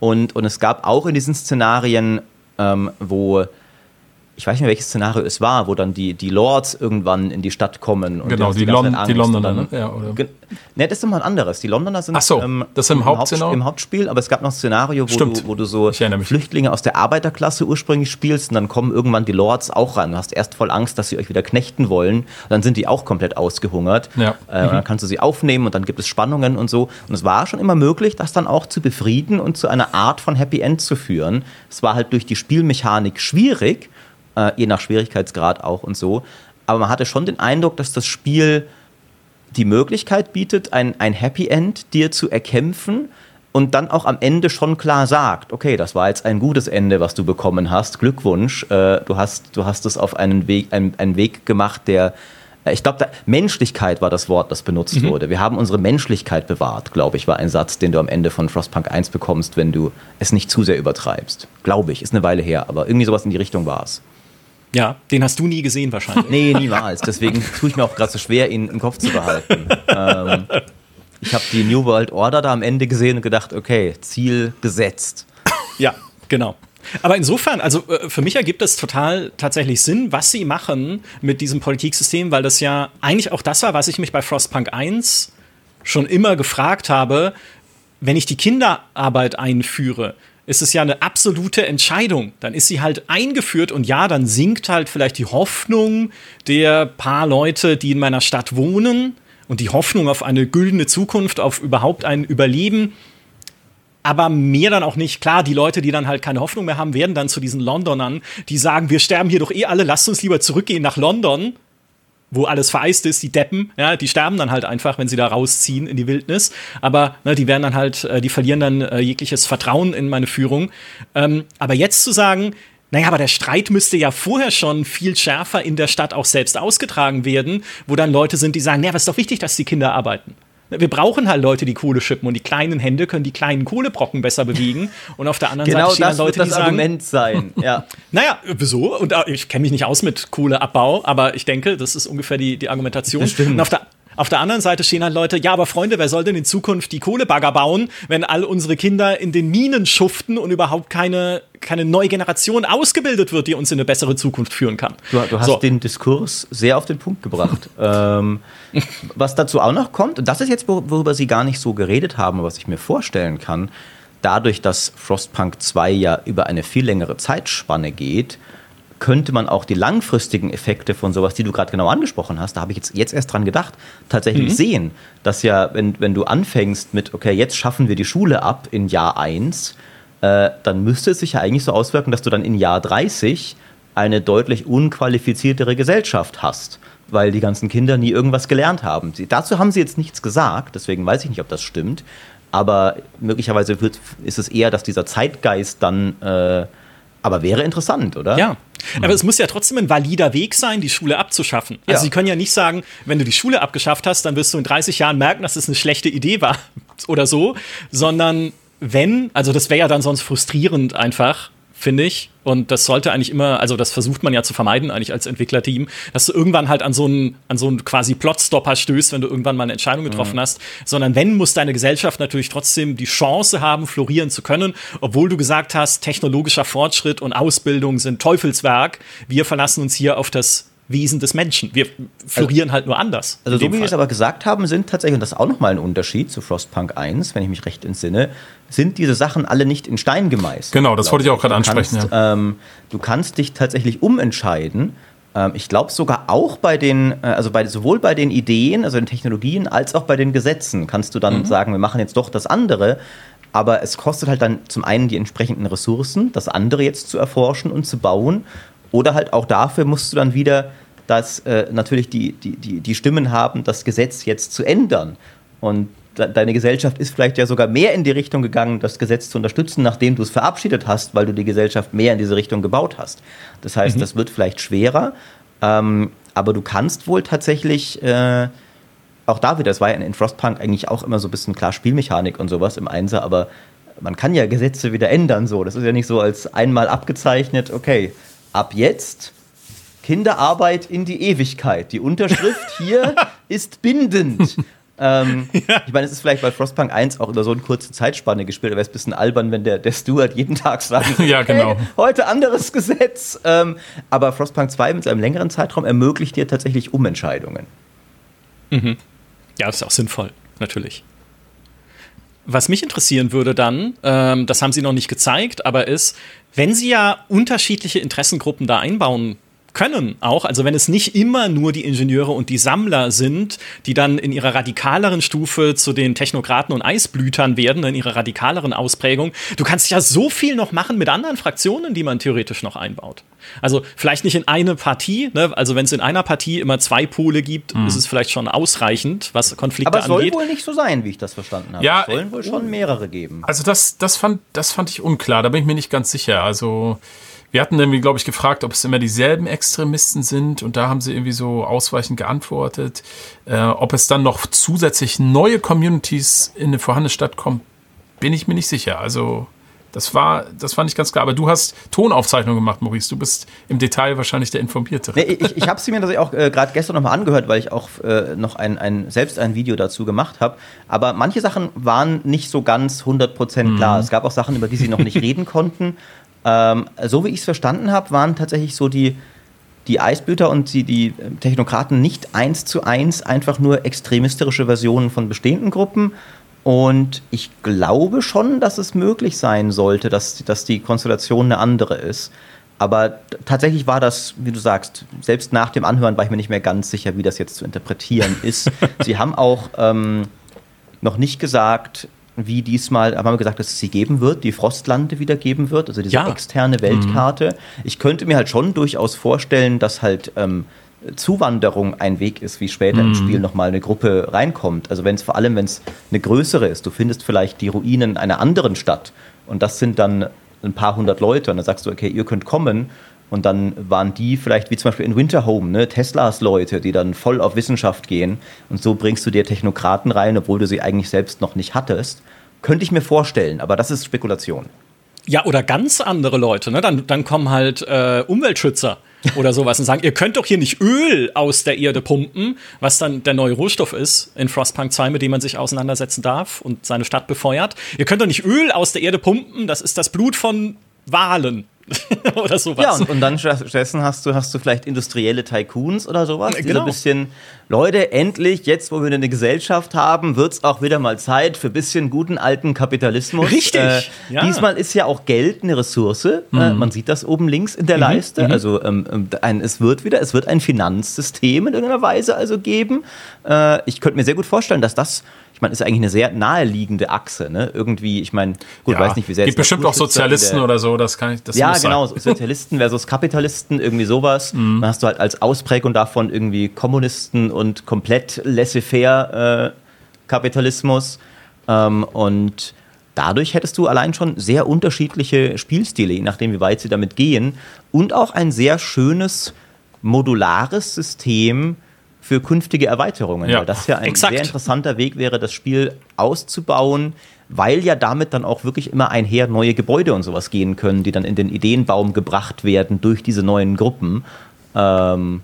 und, und es gab auch in diesen Szenarien, ähm, wo ich weiß nicht mehr, welches Szenario es war, wo dann die, die Lords irgendwann in die Stadt kommen. Und genau, die, Lon die Londoner, ne? Ja, oder? Ne, das ist nochmal ein anderes. Die Londoner sind Ach so, ähm, das ist im, Hauptszenario? im Hauptspiel, aber es gab noch ein Szenario, wo, du, wo du so Flüchtlinge aus der Arbeiterklasse ursprünglich spielst und dann kommen irgendwann die Lords auch ran. Du hast erst voll Angst, dass sie euch wieder knechten wollen. Dann sind die auch komplett ausgehungert. Ja. Äh, mhm. Und dann kannst du sie aufnehmen und dann gibt es Spannungen und so. Und es war schon immer möglich, das dann auch zu befrieden und zu einer Art von Happy End zu führen. Es war halt durch die Spielmechanik schwierig, äh, je nach Schwierigkeitsgrad auch und so. Aber man hatte schon den Eindruck, dass das Spiel die Möglichkeit bietet, ein, ein Happy End dir zu erkämpfen und dann auch am Ende schon klar sagt, okay, das war jetzt ein gutes Ende, was du bekommen hast. Glückwunsch, äh, du hast du hast es auf einen Weg einen, einen Weg gemacht, der äh, ich glaube, Menschlichkeit war das Wort, das benutzt mhm. wurde. Wir haben unsere Menschlichkeit bewahrt, glaube ich, war ein Satz, den du am Ende von Frostpunk 1 bekommst, wenn du es nicht zu sehr übertreibst. Glaube ich, ist eine Weile her, aber irgendwie sowas in die Richtung war es. Ja, den hast du nie gesehen wahrscheinlich. nee, niemals. Deswegen tue ich mir auch gerade so schwer, ihn im Kopf zu behalten. ähm, ich habe die New World Order da am Ende gesehen und gedacht, okay, Ziel gesetzt. Ja, genau. Aber insofern, also äh, für mich ergibt es total tatsächlich Sinn, was sie machen mit diesem Politiksystem, weil das ja eigentlich auch das war, was ich mich bei Frostpunk 1 schon immer gefragt habe, wenn ich die Kinderarbeit einführe, ist es ja eine absolute Entscheidung. Dann ist sie halt eingeführt und ja, dann sinkt halt vielleicht die Hoffnung der paar Leute, die in meiner Stadt wohnen und die Hoffnung auf eine güldene Zukunft, auf überhaupt ein Überleben. Aber mehr dann auch nicht. Klar, die Leute, die dann halt keine Hoffnung mehr haben, werden dann zu diesen Londonern, die sagen, wir sterben hier doch eh alle, lasst uns lieber zurückgehen nach London wo alles vereist ist, die Deppen, ja, die sterben dann halt einfach, wenn sie da rausziehen in die Wildnis. Aber ne, die werden dann halt, äh, die verlieren dann äh, jegliches Vertrauen in meine Führung. Ähm, aber jetzt zu sagen, naja, aber der Streit müsste ja vorher schon viel schärfer in der Stadt auch selbst ausgetragen werden, wo dann Leute sind, die sagen, naja, was ist doch wichtig, dass die Kinder arbeiten. Wir brauchen halt Leute, die Kohle schippen und die kleinen Hände können die kleinen Kohlebrocken besser bewegen. Und auf der anderen genau Seite stehen das Leute, das die Argument sein. Ja. naja, wieso? Und äh, ich kenne mich nicht aus mit Kohleabbau, aber ich denke, das ist ungefähr die, die Argumentation. Und auf der auf der anderen Seite stehen halt Leute, ja, aber Freunde, wer soll denn in Zukunft die Kohlebagger bauen, wenn all unsere Kinder in den Minen schuften und überhaupt keine, keine neue Generation ausgebildet wird, die uns in eine bessere Zukunft führen kann? Du, du hast so. den Diskurs sehr auf den Punkt gebracht. ähm, was dazu auch noch kommt, und das ist jetzt, worüber Sie gar nicht so geredet haben, was ich mir vorstellen kann, dadurch, dass Frostpunk 2 ja über eine viel längere Zeitspanne geht, könnte man auch die langfristigen Effekte von sowas, die du gerade genau angesprochen hast, da habe ich jetzt, jetzt erst dran gedacht, tatsächlich mhm. sehen. Dass ja, wenn, wenn du anfängst mit, okay, jetzt schaffen wir die Schule ab in Jahr 1, äh, dann müsste es sich ja eigentlich so auswirken, dass du dann in Jahr 30 eine deutlich unqualifiziertere Gesellschaft hast, weil die ganzen Kinder nie irgendwas gelernt haben. Sie, dazu haben sie jetzt nichts gesagt, deswegen weiß ich nicht, ob das stimmt. Aber möglicherweise wird, ist es eher, dass dieser Zeitgeist dann äh, aber wäre interessant, oder? Ja. Aber es muss ja trotzdem ein valider Weg sein, die Schule abzuschaffen. Also ja. Sie können ja nicht sagen, wenn du die Schule abgeschafft hast, dann wirst du in 30 Jahren merken, dass es das eine schlechte Idee war oder so, sondern wenn, also das wäre ja dann sonst frustrierend einfach, finde ich. Und das sollte eigentlich immer, also das versucht man ja zu vermeiden eigentlich als Entwicklerteam, dass du irgendwann halt an so einen, an so einen quasi Plotstopper stößt, wenn du irgendwann mal eine Entscheidung getroffen mhm. hast. Sondern wenn, muss deine Gesellschaft natürlich trotzdem die Chance haben, florieren zu können, obwohl du gesagt hast, technologischer Fortschritt und Ausbildung sind Teufelswerk. Wir verlassen uns hier auf das Wesen des Menschen. Wir florieren also, halt nur anders. Also so wie wir es aber gesagt haben, sind tatsächlich, und das ist auch nochmal ein Unterschied zu Frostpunk 1, wenn ich mich recht entsinne, sind diese Sachen alle nicht in Stein gemeißelt. Genau, das wollte ich auch gerade ansprechen. Kannst, ja. ähm, du kannst dich tatsächlich umentscheiden. Ähm, ich glaube sogar auch bei den, äh, also bei, sowohl bei den Ideen, also den Technologien, als auch bei den Gesetzen kannst du dann mhm. sagen, wir machen jetzt doch das andere. Aber es kostet halt dann zum einen die entsprechenden Ressourcen, das andere jetzt zu erforschen und zu bauen oder halt auch dafür musst du dann wieder das, äh, natürlich die, die, die, die Stimmen haben, das Gesetz jetzt zu ändern. Und deine Gesellschaft ist vielleicht ja sogar mehr in die Richtung gegangen, das Gesetz zu unterstützen, nachdem du es verabschiedet hast, weil du die Gesellschaft mehr in diese Richtung gebaut hast. Das heißt, mhm. das wird vielleicht schwerer, ähm, aber du kannst wohl tatsächlich, äh, auch da wieder, das war ja in Frostpunk eigentlich auch immer so ein bisschen klar Spielmechanik und sowas im Einser, aber man kann ja Gesetze wieder ändern so. Das ist ja nicht so als einmal abgezeichnet, okay, ab jetzt Kinderarbeit in die Ewigkeit. Die Unterschrift hier ist bindend. Ähm, ja. Ich meine, es ist vielleicht bei Frostpunk 1 auch über so eine kurze Zeitspanne gespielt, aber es ist ein bisschen albern, wenn der, der Steward jeden Tag sagt, ja, genau. Hey, heute anderes Gesetz. Ähm, aber Frostpunk 2 mit seinem längeren Zeitraum ermöglicht dir tatsächlich Umentscheidungen. Mhm. Ja, das ist auch sinnvoll, natürlich. Was mich interessieren würde dann, ähm, das haben Sie noch nicht gezeigt, aber ist, wenn Sie ja unterschiedliche Interessengruppen da einbauen können auch. Also wenn es nicht immer nur die Ingenieure und die Sammler sind, die dann in ihrer radikaleren Stufe zu den Technokraten und Eisblütern werden, in ihrer radikaleren Ausprägung. Du kannst ja so viel noch machen mit anderen Fraktionen, die man theoretisch noch einbaut. Also vielleicht nicht in eine Partie, ne? also wenn es in einer Partie immer zwei Pole gibt, mhm. ist es vielleicht schon ausreichend, was Konflikte angeht. Aber es soll wohl nicht so sein, wie ich das verstanden habe. Ja, es sollen wohl schon mehrere geben. Also das, das, fand, das fand ich unklar, da bin ich mir nicht ganz sicher. Also wir hatten irgendwie, glaube ich, gefragt, ob es immer dieselben Extremisten sind und da haben sie irgendwie so ausweichend geantwortet. Äh, ob es dann noch zusätzlich neue Communities in eine vorhandene Stadt kommt, bin ich mir nicht sicher. Also das war, das fand ich ganz klar. Aber du hast Tonaufzeichnungen gemacht, Maurice. Du bist im Detail wahrscheinlich der Informierte. Nee, ich ich habe sie mir auch äh, gerade gestern nochmal angehört, weil ich auch äh, noch ein, ein, selbst ein Video dazu gemacht habe. Aber manche Sachen waren nicht so ganz 100% klar. Mhm. Es gab auch Sachen, über die sie noch nicht reden konnten. Ähm, so wie ich es verstanden habe, waren tatsächlich so die, die Eisblüter und die, die Technokraten nicht eins zu eins einfach nur extremistische Versionen von bestehenden Gruppen. Und ich glaube schon, dass es möglich sein sollte, dass, dass die Konstellation eine andere ist. Aber tatsächlich war das, wie du sagst, selbst nach dem Anhören war ich mir nicht mehr ganz sicher, wie das jetzt zu interpretieren ist. Sie haben auch ähm, noch nicht gesagt, wie diesmal, haben wir gesagt, dass es sie geben wird, die Frostlande wieder geben wird, also diese ja. externe Weltkarte. Mhm. Ich könnte mir halt schon durchaus vorstellen, dass halt ähm, Zuwanderung ein Weg ist, wie später mhm. im Spiel nochmal eine Gruppe reinkommt. Also wenn es vor allem, wenn es eine größere ist, du findest vielleicht die Ruinen einer anderen Stadt und das sind dann ein paar hundert Leute und dann sagst du, okay, ihr könnt kommen und dann waren die vielleicht wie zum Beispiel in Winterhome, ne, Teslas Leute, die dann voll auf Wissenschaft gehen. Und so bringst du dir Technokraten rein, obwohl du sie eigentlich selbst noch nicht hattest. Könnte ich mir vorstellen, aber das ist Spekulation. Ja, oder ganz andere Leute, ne? Dann, dann kommen halt äh, Umweltschützer oder sowas und sagen, ihr könnt doch hier nicht Öl aus der Erde pumpen, was dann der neue Rohstoff ist in Frostpunk 2, mit dem man sich auseinandersetzen darf und seine Stadt befeuert. Ihr könnt doch nicht Öl aus der Erde pumpen, das ist das Blut von Walen. oder sowas. Ja, und, und, dann stattdessen hast du, hast du vielleicht industrielle Tycoons oder sowas, die genau. so ein bisschen, Leute, endlich, jetzt wo wir eine Gesellschaft haben, wird es auch wieder mal Zeit für ein bisschen guten alten Kapitalismus. Richtig. Äh, ja. Diesmal ist ja auch Geld eine Ressource. Äh, mhm. Äh, man sieht das oben links in der mhm. Leiste. Mhm. Also ähm, ein, es wird wieder, es wird ein Finanzsystem in irgendeiner Weise also geben. Äh, ich könnte mir sehr gut vorstellen, dass das ich meine, ist eigentlich eine sehr naheliegende Achse, ne? Irgendwie, ich meine, gut, ja, weiß nicht, wie sehr Gibt bestimmt auch Sozialisten oder so, das kann ich, das Ja, genau, sein. Sozialisten versus Kapitalisten, irgendwie sowas. Mhm. Dann hast du halt als Ausprägung davon irgendwie Kommunisten und komplett laissez-faire äh, Kapitalismus. Ähm, und dadurch hättest du allein schon sehr unterschiedliche Spielstile, je nachdem, wie weit sie damit gehen. Und auch ein sehr schönes modulares System, für künftige Erweiterungen. Ja, weil das ja ein exakt. sehr interessanter Weg wäre, das Spiel auszubauen, weil ja damit dann auch wirklich immer einher neue Gebäude und sowas gehen können, die dann in den Ideenbaum gebracht werden durch diese neuen Gruppen. Ähm,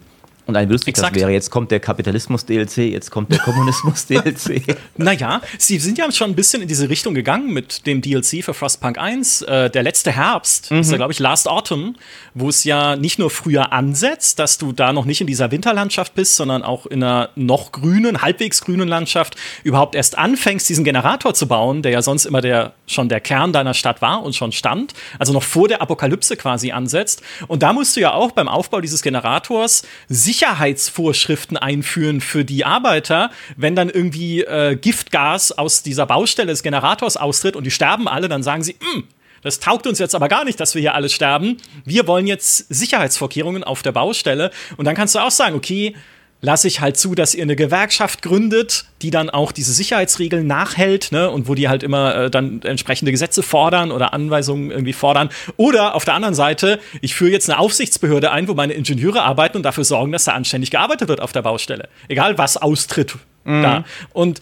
und ein lustig das wäre, jetzt kommt der Kapitalismus-DLC, jetzt kommt der Kommunismus-DLC. naja, sie sind ja schon ein bisschen in diese Richtung gegangen mit dem DLC für Frostpunk 1. Äh, der letzte Herbst, mhm. ist ja, glaube ich, Last Autumn, wo es ja nicht nur früher ansetzt, dass du da noch nicht in dieser Winterlandschaft bist, sondern auch in einer noch grünen, halbwegs grünen Landschaft überhaupt erst anfängst, diesen Generator zu bauen, der ja sonst immer der, schon der Kern deiner Stadt war und schon stand, also noch vor der Apokalypse quasi ansetzt. Und da musst du ja auch beim Aufbau dieses Generators sicher Sicherheitsvorschriften einführen für die Arbeiter, wenn dann irgendwie äh, Giftgas aus dieser Baustelle des Generators austritt und die sterben alle, dann sagen sie, hm, das taugt uns jetzt aber gar nicht, dass wir hier alle sterben. Wir wollen jetzt Sicherheitsvorkehrungen auf der Baustelle. Und dann kannst du auch sagen, okay, lasse ich halt zu, dass ihr eine Gewerkschaft gründet, die dann auch diese Sicherheitsregeln nachhält, ne, und wo die halt immer äh, dann entsprechende Gesetze fordern oder Anweisungen irgendwie fordern. Oder auf der anderen Seite, ich führe jetzt eine Aufsichtsbehörde ein, wo meine Ingenieure arbeiten und dafür sorgen, dass da anständig gearbeitet wird auf der Baustelle. Egal was austritt mhm. da. Und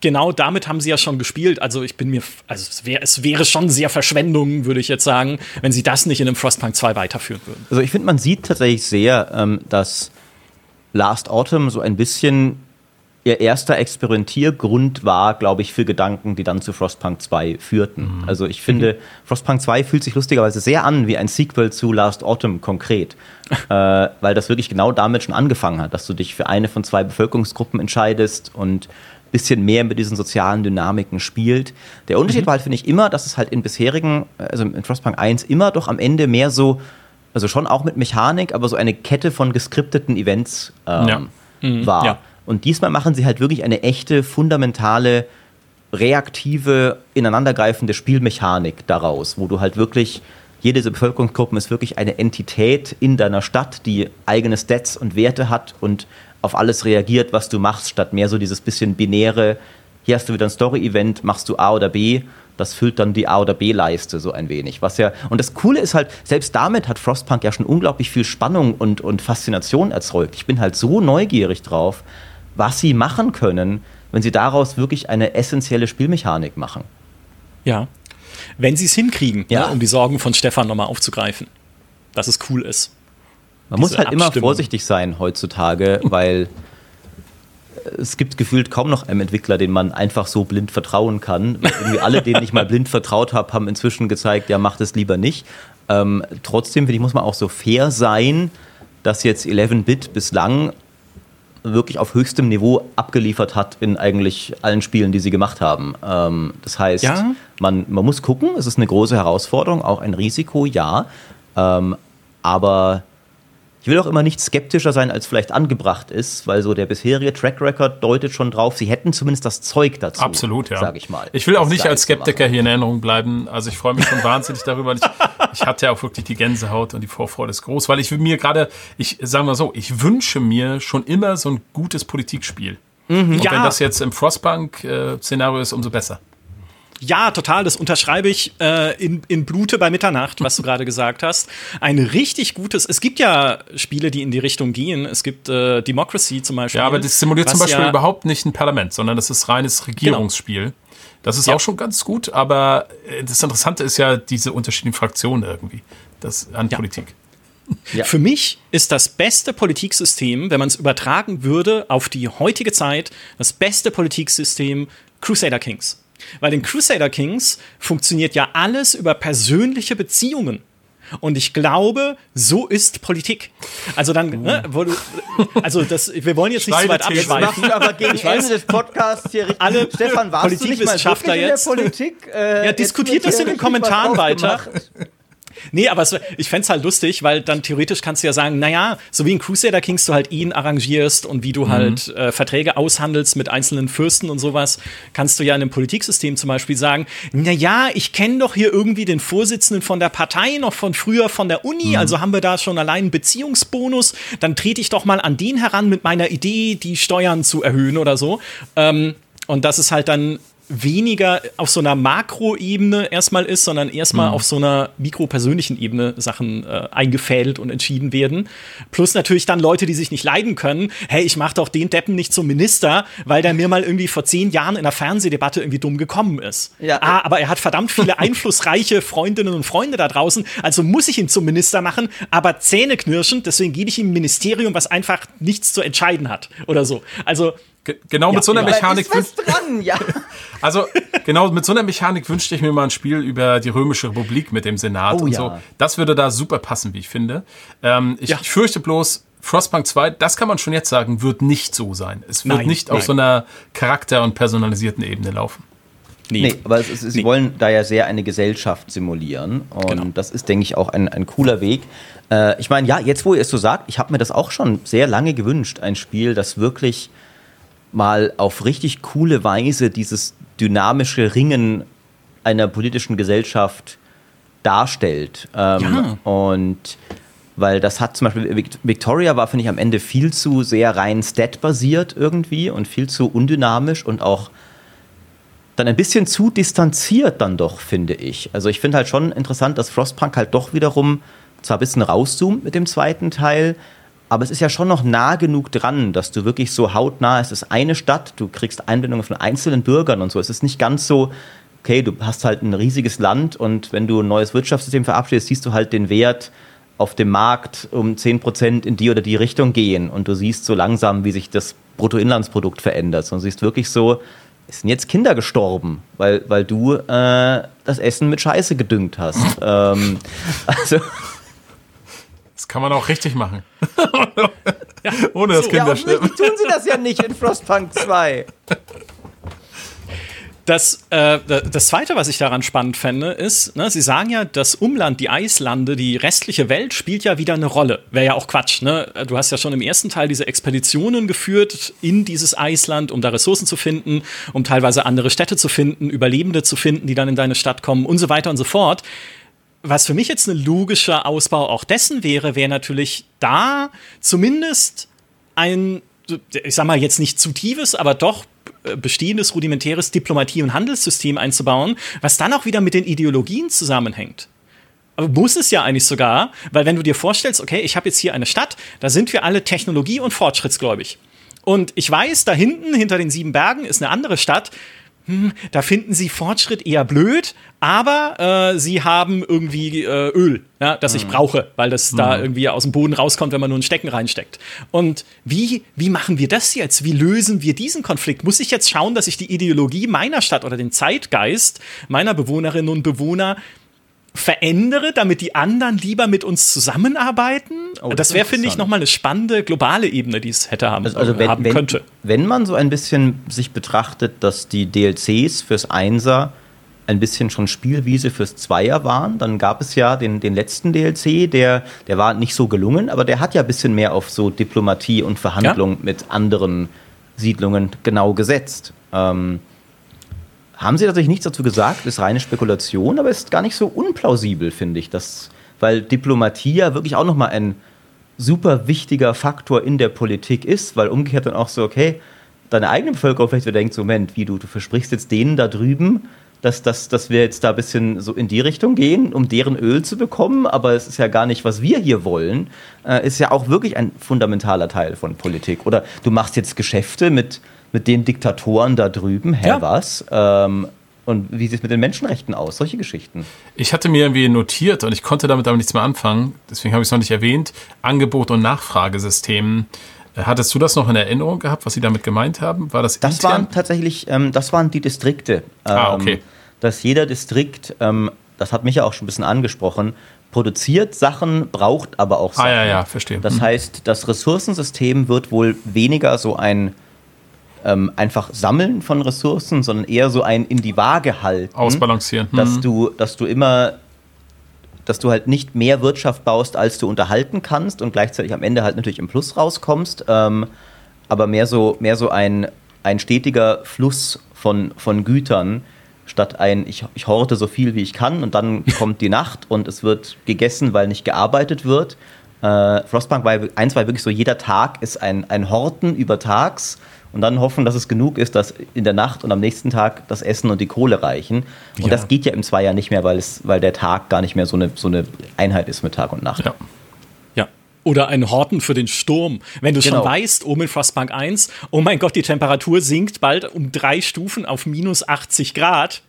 genau damit haben sie ja schon gespielt. Also ich bin mir, also es, wär, es wäre schon sehr Verschwendung, würde ich jetzt sagen, wenn sie das nicht in einem Frostpunk 2 weiterführen würden. Also ich finde, man sieht tatsächlich sehr, ähm, dass Last Autumn so ein bisschen ihr erster Experimentiergrund war, glaube ich, für Gedanken, die dann zu Frostpunk 2 führten. Mhm. Also ich finde, mhm. Frostpunk 2 fühlt sich lustigerweise sehr an wie ein Sequel zu Last Autumn konkret, äh, weil das wirklich genau damit schon angefangen hat, dass du dich für eine von zwei Bevölkerungsgruppen entscheidest und ein bisschen mehr mit diesen sozialen Dynamiken spielt. Der Unterschied mhm. war halt, finde ich, immer, dass es halt in bisherigen, also in Frostpunk 1 immer doch am Ende mehr so also schon auch mit Mechanik, aber so eine Kette von geskripteten Events ähm, ja. mhm, war. Ja. Und diesmal machen sie halt wirklich eine echte, fundamentale, reaktive, ineinandergreifende Spielmechanik daraus, wo du halt wirklich, jede dieser Bevölkerungsgruppen ist wirklich eine Entität in deiner Stadt, die eigene Stats und Werte hat und auf alles reagiert, was du machst, statt mehr so dieses bisschen binäre, hier hast du wieder ein Story-Event, machst du A oder B das füllt dann die A- oder B-Leiste so ein wenig. Was ja, und das Coole ist halt, selbst damit hat Frostpunk ja schon unglaublich viel Spannung und, und Faszination erzeugt. Ich bin halt so neugierig drauf, was sie machen können, wenn sie daraus wirklich eine essentielle Spielmechanik machen. Ja. Wenn sie es hinkriegen, ja. ne, um die Sorgen von Stefan nochmal aufzugreifen. Dass es cool ist. Man muss halt Abstimmung. immer vorsichtig sein heutzutage, weil es gibt gefühlt kaum noch einen Entwickler, den man einfach so blind vertrauen kann. Irgendwie alle, denen ich mal blind vertraut habe, haben inzwischen gezeigt, ja, macht es lieber nicht. Ähm, trotzdem, finde ich, muss man auch so fair sein, dass jetzt 11-Bit bislang wirklich auf höchstem Niveau abgeliefert hat in eigentlich allen Spielen, die sie gemacht haben. Ähm, das heißt, ja? man, man muss gucken, es ist eine große Herausforderung, auch ein Risiko, ja. Ähm, aber ich will auch immer nicht skeptischer sein, als vielleicht angebracht ist, weil so der bisherige Track Record deutet schon drauf, sie hätten zumindest das Zeug dazu. Absolut, ja. Sag ich mal. Ich will auch nicht als Skeptiker hier in Erinnerung bleiben. Also ich freue mich schon wahnsinnig darüber. Ich, ich hatte ja auch wirklich die Gänsehaut und die Vorfreude ist groß, weil ich mir gerade, ich sage mal so, ich wünsche mir schon immer so ein gutes Politikspiel. Mhm, und ja. wenn das jetzt im Frostpunk-Szenario ist, umso besser. Ja, total, das unterschreibe ich äh, in, in Blute bei Mitternacht, was du gerade gesagt hast. Ein richtig gutes, es gibt ja Spiele, die in die Richtung gehen. Es gibt äh, Democracy zum Beispiel. Ja, aber das simuliert zum Beispiel ja überhaupt nicht ein Parlament, sondern das ist reines Regierungsspiel. Genau. Das ist ja. auch schon ganz gut, aber äh, das Interessante ist ja diese unterschiedlichen Fraktionen irgendwie das, an ja. Politik. Ja. Für mich ist das beste Politiksystem, wenn man es übertragen würde auf die heutige Zeit, das beste Politiksystem Crusader Kings. Weil in Crusader Kings funktioniert ja alles über persönliche Beziehungen. Und ich glaube, so ist Politik. Also dann, ne, du, also das, wir wollen jetzt nicht zu weit abschweifen. aber gegen ich Ende des Podcasts hier richtig. Alle Stefan, warst Politikwissenschaftler jetzt? Politik, äh, ja, diskutiert das in den Kommentaren weiter. Nee, aber es, ich fände es halt lustig, weil dann theoretisch kannst du ja sagen, naja, so wie in Crusader Kings du halt ihn arrangierst und wie du mhm. halt äh, Verträge aushandelst mit einzelnen Fürsten und sowas, kannst du ja in einem Politiksystem zum Beispiel sagen, naja, ich kenne doch hier irgendwie den Vorsitzenden von der Partei noch von früher von der Uni, mhm. also haben wir da schon allein einen Beziehungsbonus, dann trete ich doch mal an den heran mit meiner Idee, die Steuern zu erhöhen oder so. Ähm, und das ist halt dann weniger auf so einer Makroebene erstmal ist, sondern erstmal mhm. auf so einer mikropersönlichen Ebene Sachen äh, eingefädelt und entschieden werden. Plus natürlich dann Leute, die sich nicht leiden können. Hey, ich mach doch den Deppen nicht zum Minister, weil der mir mal irgendwie vor zehn Jahren in einer Fernsehdebatte irgendwie dumm gekommen ist. Ja. Ah, aber er hat verdammt viele einflussreiche Freundinnen und Freunde da draußen, also muss ich ihn zum Minister machen, aber zähneknirschend, deswegen gebe ich ihm ein Ministerium, was einfach nichts zu entscheiden hat oder so. Also genau ja, mit so einer Mechanik. Ist was dran, ja. Also, genau mit so einer Mechanik wünschte ich mir mal ein Spiel über die Römische Republik mit dem Senat oh, und ja. so. Das würde da super passen, wie ich finde. Ähm, ich, ja. ich, fürchte bloß, Frostpunk 2, das kann man schon jetzt sagen, wird nicht so sein. Es wird nein, nicht nein. auf so einer charakter- und personalisierten Ebene laufen. Nee, nee aber ist, sie nee. wollen da ja sehr eine Gesellschaft simulieren. Und genau. das ist, denke ich, auch ein, ein cooler Weg. Äh, ich meine, ja, jetzt wo ihr es so sagt, ich habe mir das auch schon sehr lange gewünscht. Ein Spiel, das wirklich mal auf richtig coole Weise dieses dynamische Ringen einer politischen Gesellschaft darstellt. Ähm, Ja. Und weil das hat zum Beispiel, Vic- Victoria war, finde ich, am Ende viel zu sehr rein stat-basiert irgendwie und viel zu undynamisch und auch dann ein bisschen zu distanziert dann doch, finde ich. Also ich finde halt schon interessant, dass Frostpunk halt doch wiederum zwar ein bisschen rauszoomt mit dem zweiten Teil, aber es ist ja schon noch nah genug dran, dass du wirklich so hautnah, es ist eine Stadt, du kriegst Einbindungen von einzelnen Bürgern und so. Es ist nicht ganz so, okay, du hast halt ein riesiges Land und wenn du ein neues Wirtschaftssystem verabschiedest, siehst du halt den Wert auf dem Markt um 10% in die oder die Richtung gehen und du siehst so langsam, wie sich das Bruttoinlandsprodukt verändert. Und du siehst wirklich so, es sind jetzt Kinder gestorben, weil, weil du äh, das Essen mit Scheiße gedüngt hast. ähm, also, Das kann man auch richtig machen. Ohne dass ja, Kinder offensichtlich sterben. tun sie das ja nicht in Frostpunk 2. Das, äh, das Zweite, was ich daran spannend fände, ist, ne, Sie sagen ja, das Umland, die Eislande, die restliche Welt spielt ja wieder eine Rolle. Wäre ja auch Quatsch. Ne? Du hast ja schon im ersten Teil diese Expeditionen geführt in dieses Eisland, um da Ressourcen zu finden, um teilweise andere Städte zu finden, Überlebende zu finden, die dann in deine Stadt kommen und so weiter und so fort. Was für mich jetzt ein logischer Ausbau auch dessen wäre, wäre natürlich da zumindest ein, ich sag mal jetzt nicht zu tiefes, aber doch äh, bestehendes rudimentäres Diplomatie- und Handelssystem einzubauen, was dann auch wieder mit den Ideologien zusammenhängt. Aber muss es ja eigentlich sogar, weil wenn du dir vorstellst, okay, ich habe jetzt hier eine Stadt, da sind wir alle technologie- und fortschrittsgläubig. Und ich weiß, da hinten, hinter den sieben Bergen, ist eine andere Stadt. Hm, da finden sie Fortschritt eher blöd, aber äh, sie haben irgendwie äh, Öl, ja, das ich brauche, weil das da irgendwie aus dem Boden rauskommt, wenn man nur ein Stecken reinsteckt. Und wie, wie machen wir das jetzt? Wie lösen wir diesen Konflikt? Muss ich jetzt schauen, dass ich die Ideologie meiner Stadt oder den Zeitgeist meiner Bewohnerinnen und Bewohner verändere, damit die anderen lieber mit uns zusammenarbeiten? Oh, das wäre, finde ich, nochmal eine spannende globale Ebene, die es hätte haben, Also, also wenn, haben könnte. wenn man so ein bisschen sich betrachtet, dass die DLCs fürs Einser ein bisschen schon Spielwiese fürs Zweier waren, dann gab es ja den, den letzten DLC, der, der war nicht so gelungen, aber der hat ja ein bisschen mehr auf so Diplomatie und Verhandlung mit anderen Siedlungen genau gesetzt. Ähm, haben Sie tatsächlich nichts dazu gesagt? Ist reine Spekulation, aber ist gar nicht so unplausibel, finde ich. Das, weil Diplomatie ja wirklich auch nochmal ein super wichtiger Faktor in der Politik ist, weil umgekehrt dann auch so, okay, deine eigene Bevölkerung vielleicht wieder denkt, so, Moment, wie du, du versprichst jetzt denen da drüben, dass, dass, dass wir jetzt da ein bisschen so in die Richtung gehen, um deren Öl zu bekommen, aber es ist ja gar nicht, was wir hier wollen, äh, ist ja auch wirklich ein fundamentaler Teil von Politik. Oder du machst jetzt Geschäfte mit, mit den Diktatoren da drüben, hä, Ja. was? Ähm, und wie sieht es mit den Menschenrechten aus? Solche Geschichten. Ich hatte mir irgendwie notiert und ich konnte damit aber nichts mehr anfangen, deswegen habe ich es noch nicht erwähnt, Angebot- und Nachfragesystem. Äh, Hattest du das noch in Erinnerung gehabt, was sie damit gemeint haben? War das, Das intern? waren tatsächlich, ähm, das waren die Distrikte. Ah, Ähm, okay. Dass jeder Distrikt, ähm, das hat mich ja auch schon ein bisschen angesprochen, produziert Sachen, braucht aber auch Sachen. Ah, ja, ja, verstehe. Das Mhm. heißt, das Ressourcensystem wird wohl weniger so ein ähm, einfach Sammeln von Ressourcen, sondern eher so ein in die Waage halten. Ausbalancieren. Dass Mhm. du, dass du immer, dass du halt nicht mehr Wirtschaft baust, als du unterhalten kannst und gleichzeitig am Ende halt natürlich im Plus rauskommst, ähm, aber mehr so, mehr so ein, ein stetiger Fluss von, von Gütern, statt ein, ich, ich horte so viel wie ich kann und dann kommt die Nacht und es wird gegessen, weil nicht gearbeitet wird. Äh, Frostpunk war eins war wirklich so, jeder Tag ist ein, ein Horten über Tags und dann hoffen, dass es genug ist, dass in der Nacht und am nächsten Tag das Essen und die Kohle reichen. Und Ja. das geht ja im Zweier nicht mehr, weil, es, weil der Tag gar nicht mehr so eine, so eine Einheit ist mit Tag und Nacht. Ja. Ja. Oder ein Horten für den Sturm. Wenn du Genau. schon weißt, oben in Frostpunk 1, oh mein Gott, die Temperatur sinkt bald um drei Stufen auf minus 80 Grad.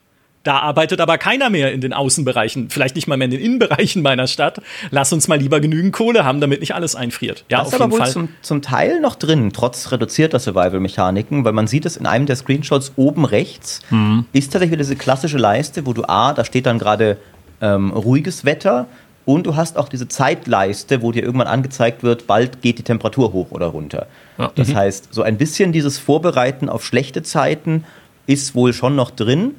Da arbeitet aber keiner mehr in den Außenbereichen, vielleicht nicht mal mehr in den Innenbereichen meiner Stadt. Lass uns mal lieber genügend Kohle haben, damit nicht alles einfriert. Ja, Das auf ist aber jeden wohl Fall. zum, zum Teil noch drin, trotz reduzierter Survival-Mechaniken, weil man sieht es in einem der Screenshots oben rechts, Mhm. ist tatsächlich diese klassische Leiste, wo du A, da steht dann gerade ähm, ruhiges Wetter und du hast auch diese Zeitleiste, wo dir irgendwann angezeigt wird, bald geht die Temperatur hoch oder runter. Ja. Das heißt, so ein bisschen dieses Vorbereiten auf schlechte Zeiten ist wohl schon noch drin,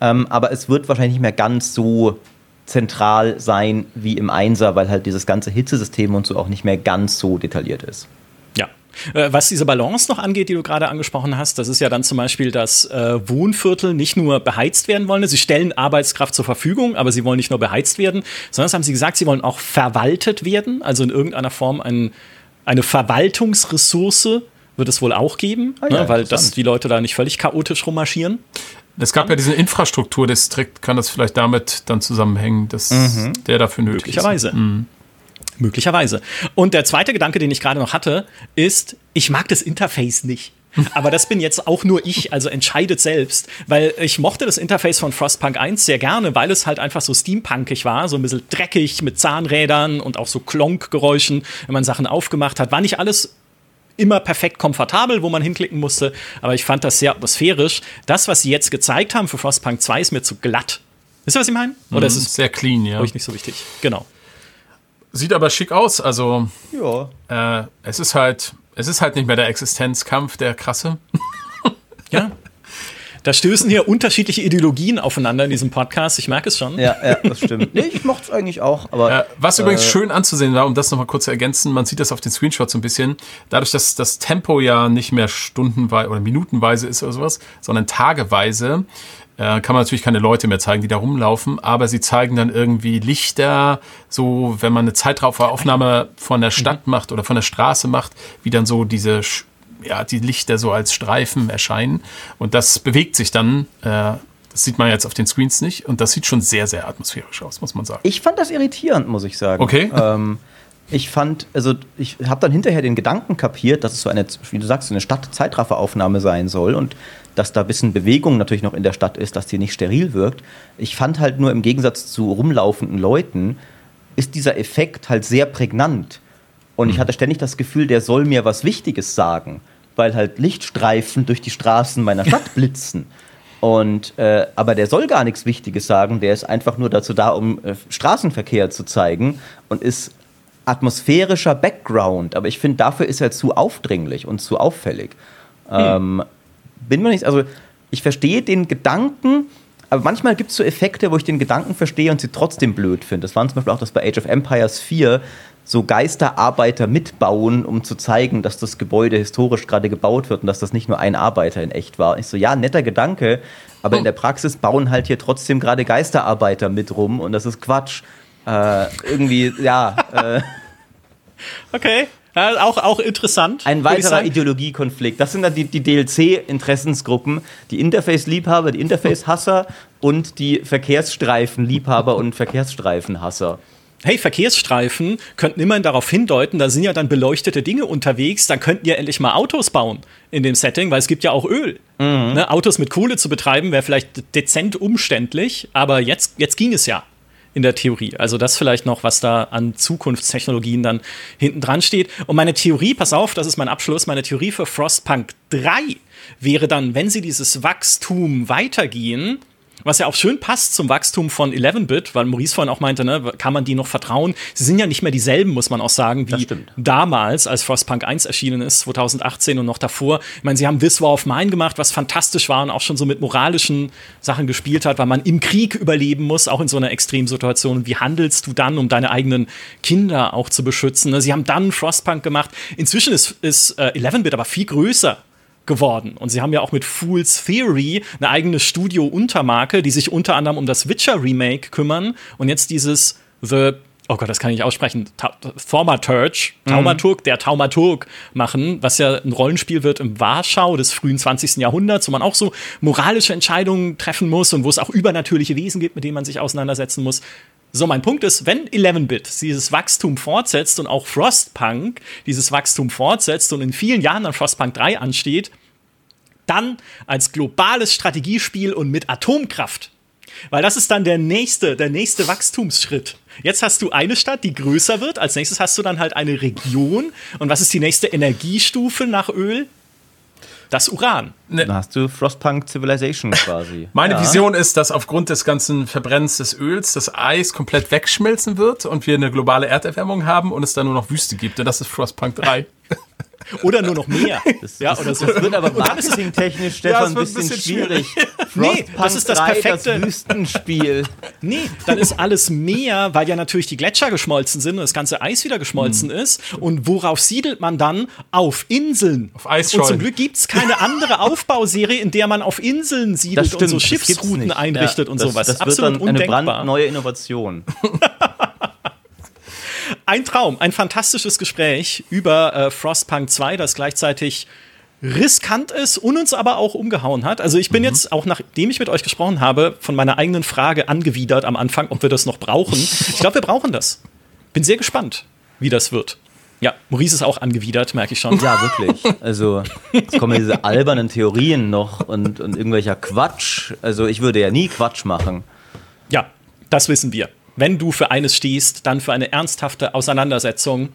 ähm, aber es wird wahrscheinlich nicht mehr ganz so zentral sein wie im Einser, weil halt dieses ganze Hitzesystem und so auch nicht mehr ganz so detailliert ist. Ja. Äh, Was diese Balance noch angeht, die du gerade angesprochen hast, das ist ja dann zum Beispiel, dass äh, Wohnviertel nicht nur beheizt werden wollen. Sie stellen Arbeitskraft zur Verfügung, aber sie wollen nicht nur beheizt werden, sondern das haben sie gesagt, sie wollen auch verwaltet werden, also in irgendeiner Form ein, eine Verwaltungsressource wird es wohl auch geben, Ah ja, ne, weil das, interessant. die Leute da nicht völlig chaotisch rummarschieren. Es gab ja diesen Infrastrukturdistrikt, kann das vielleicht damit dann zusammenhängen, dass der dafür nötig Möglicherweise. Möglicherweise. Und der zweite Gedanke, den ich gerade noch hatte, ist, ich mag das Interface nicht. Aber das bin jetzt auch nur ich, also entscheidet selbst, weil ich mochte das Interface von Frostpunk 1 sehr gerne, weil es halt einfach so steampunkig war, so ein bisschen dreckig mit Zahnrädern und auch so Klonkgeräuschen, wenn man Sachen aufgemacht hat. War nicht alles immer perfekt komfortabel, wo man hinklicken musste, aber ich fand das sehr atmosphärisch. Das, was sie jetzt gezeigt haben für Frostpunk 2, ist mir zu glatt. Wisst ihr, was ich meine? Oder ist. ist es sehr clean, ja. euch nicht so wichtig? Genau. Sieht aber schick aus. Also Ja. äh, es ist halt, es ist halt nicht mehr der Existenzkampf, der krasse. Ja. Da stößen hier unterschiedliche Ideologien aufeinander in diesem Podcast. Ich merke es schon. Ja, ja, das stimmt. Nee, ich mochte es eigentlich auch, aber Äh, was übrigens schön anzusehen war, um das nochmal kurz zu ergänzen, man sieht das auf den Screenshots so ein bisschen, dadurch, dass das Tempo ja nicht mehr stundenweise oder minutenweise ist oder sowas, sondern tageweise, äh, kann man natürlich keine Leute mehr zeigen, die da rumlaufen, aber sie zeigen dann irgendwie Lichter, so wenn man eine Zeitraufnahme von der Stadt macht oder von der Straße macht, wie dann so diese Sch- ja, die Lichter so als Streifen erscheinen und das bewegt sich dann, äh, das sieht man jetzt auf den Screens nicht und das sieht schon sehr, sehr atmosphärisch aus, muss man sagen. ich fand das irritierend, muss ich sagen. Okay. Ähm, ich fand, also ich habe dann hinterher den Gedanken kapiert, dass es so eine, wie du sagst, so eine Stadt-Zeitrafferaufnahme sein soll und dass da ein bisschen Bewegung natürlich noch in der Stadt ist, dass die nicht steril wirkt. Ich fand halt nur im Gegensatz zu rumlaufenden Leuten, ist dieser Effekt halt sehr prägnant. Und ich hatte ständig das Gefühl, der soll mir was Wichtiges sagen, weil halt Lichtstreifen durch die Straßen meiner Stadt blitzen. Und, äh, aber der soll gar nichts Wichtiges sagen, der ist einfach nur dazu da, um äh, Straßenverkehr zu zeigen und ist atmosphärischer Background. Aber ich finde, dafür ist er zu aufdringlich und zu auffällig. Ähm, bin mir nicht, also ich verstehe den Gedanken, aber manchmal gibt es so Effekte, wo ich den Gedanken verstehe und sie trotzdem blöd finde. Das waren zum Beispiel auch das bei Age of Empires 4 so Geisterarbeiter mitbauen, um zu zeigen, dass das Gebäude historisch gerade gebaut wird und dass das nicht nur ein Arbeiter in echt war. Ich so, ja, netter Gedanke, aber in der Praxis bauen halt hier trotzdem gerade Geisterarbeiter mit rum und das ist Quatsch. Äh, irgendwie, ja, äh, Okay. Ja, auch, auch interessant. ein weiterer. Ideologiekonflikt. Das sind dann die, die DLC-Interessensgruppen, die Interface-Liebhaber, die Interface-Hasser und die Verkehrsstreifen-Liebhaber und Verkehrsstreifen-Hasser. Hey, Verkehrsstreifen könnten immerhin darauf hindeuten, da sind ja dann beleuchtete Dinge unterwegs, dann könnten ja endlich mal Autos bauen in dem Setting, weil es gibt ja auch Öl. Ne, Autos mit Kohle zu betreiben wäre vielleicht dezent umständlich, aber jetzt, jetzt ging es ja in der Theorie. Also das vielleicht noch, was da an Zukunftstechnologien dann hinten dran steht. Und meine Theorie, pass auf, das ist mein Abschluss, meine Theorie für Frostpunk 3 wäre dann, wenn sie dieses Wachstum weitergehen, was ja auch schön passt zum Wachstum von 11-Bit, weil Maurice vorhin auch meinte, ne, kann man die noch vertrauen? Sie sind ja nicht mehr dieselben, muss man auch sagen, wie damals, als Frostpunk 1 erschienen ist, 2018 und noch davor. Ich meine, sie haben This War of Mine gemacht, was fantastisch war und auch schon so mit moralischen Sachen gespielt hat, weil man im Krieg überleben muss, auch in so einer Extremsituation. Wie handelst du dann, um deine eigenen Kinder auch zu beschützen? ne? Sie haben dann Frostpunk gemacht. Inzwischen ist, ist äh, 11-Bit aber viel größer geworden. Und sie haben ja auch mit Fool's Theory eine eigene Studio-Untermarke, die sich unter anderem um das Witcher-Remake kümmern. Und jetzt dieses The, oh Gott, das kann ich nicht aussprechen, Ta Thaumaturge, Taumaturg, der Taumaturg machen, was ja ein Rollenspiel wird im Warschau des frühen 20. Jahrhunderts, wo man auch so moralische Entscheidungen treffen muss und wo es auch übernatürliche Wesen gibt, mit denen man sich auseinandersetzen muss. So, mein Punkt ist, wenn 11-Bit dieses Wachstum fortsetzt und auch Frostpunk dieses Wachstum fortsetzt und in vielen Jahren dann Frostpunk 3 ansteht, dann als globales Strategiespiel und mit Atomkraft. Weil das ist dann der nächste, der nächste Wachstumsschritt. Jetzt hast du eine Stadt, die größer wird. Als nächstes hast du dann halt eine Region. Und was ist die nächste Energiestufe nach Öl? Das Uran. Dann hast du Frostpunk Civilization quasi. Meine Ja. Vision ist, dass aufgrund des ganzen Verbrennens des Öls das Eis komplett wegschmelzen wird und wir eine globale Erderwärmung haben und es dann nur noch Wüste gibt. Und das ist Frostpunk 3. Oder nur noch mehr. Das, ja, das, oder so. das wird aber marketingtechnisch, Stefan, es ein bisschen, bisschen schwierig. Nee, das ist das 3, perfekte- Das Wüstenspiel. Nee, dann ist alles mehr, weil ja natürlich die Gletscher geschmolzen sind und das ganze Eis wieder geschmolzen ist. Und worauf siedelt man dann? Auf Inseln. Auf Eisschollen. Und zum Glück gibt es keine andere Aufbauserie, in der man auf Inseln siedelt Das und so das Schiffsrouten einrichtet Ja, und das, sowas. Das wird Absolut dann eine undenkbar. brandneue Innovation. Ein Traum, ein fantastisches Gespräch über äh, Frostpunk 2, das gleichzeitig riskant ist und uns aber auch umgehauen hat. Also ich bin jetzt, auch nachdem ich mit euch gesprochen habe, von meiner eigenen Frage angewidert am Anfang, ob wir das noch brauchen. Ich glaube, wir brauchen das. Bin sehr gespannt, wie das wird. Ja, Maurice ist auch angewidert, merke ich schon. Ja, wirklich. Also, es kommen diese albernen Theorien noch und, und irgendwelcher Quatsch. Also, ich würde ja nie Quatsch machen. Ja, das wissen wir. Wenn du für eines stehst, dann für eine ernsthafte Auseinandersetzung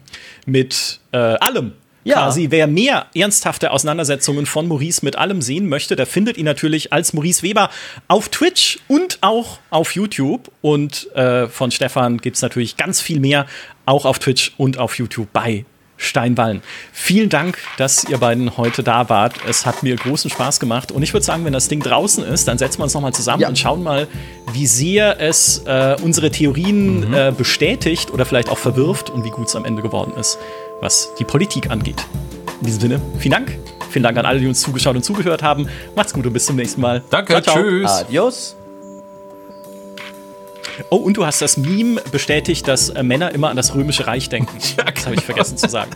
mit äh, allem. Ja. Quasi, wer mehr ernsthafte Auseinandersetzungen von Maurice mit allem sehen möchte, der findet ihn natürlich als Maurice Weber auf Twitch und auch auf YouTube. Und äh, von Stefan gibt es natürlich ganz viel mehr, auch auf Twitch und auf YouTube bei Steinwallen. Vielen Dank, dass ihr beiden heute da wart. Es hat mir großen Spaß gemacht. Und ich würde sagen, wenn das Ding draußen ist, dann setzen wir uns nochmal zusammen Ja. und schauen mal, wie sehr es äh, unsere Theorien äh, bestätigt oder vielleicht auch verwirft und wie gut es am Ende geworden ist, was die Politik angeht. In diesem Sinne, vielen Dank. Vielen Dank an alle, die uns zugeschaut und zugehört haben. Macht's gut und bis zum nächsten Mal. Danke, Ciao, ciao. tschüss. Adios. Oh, und du hast das Meme bestätigt, dass äh, Männer immer an das Römische Reich denken. Das habe ich vergessen zu sagen.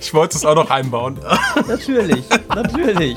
Ich wollte es auch noch einbauen. Natürlich, natürlich.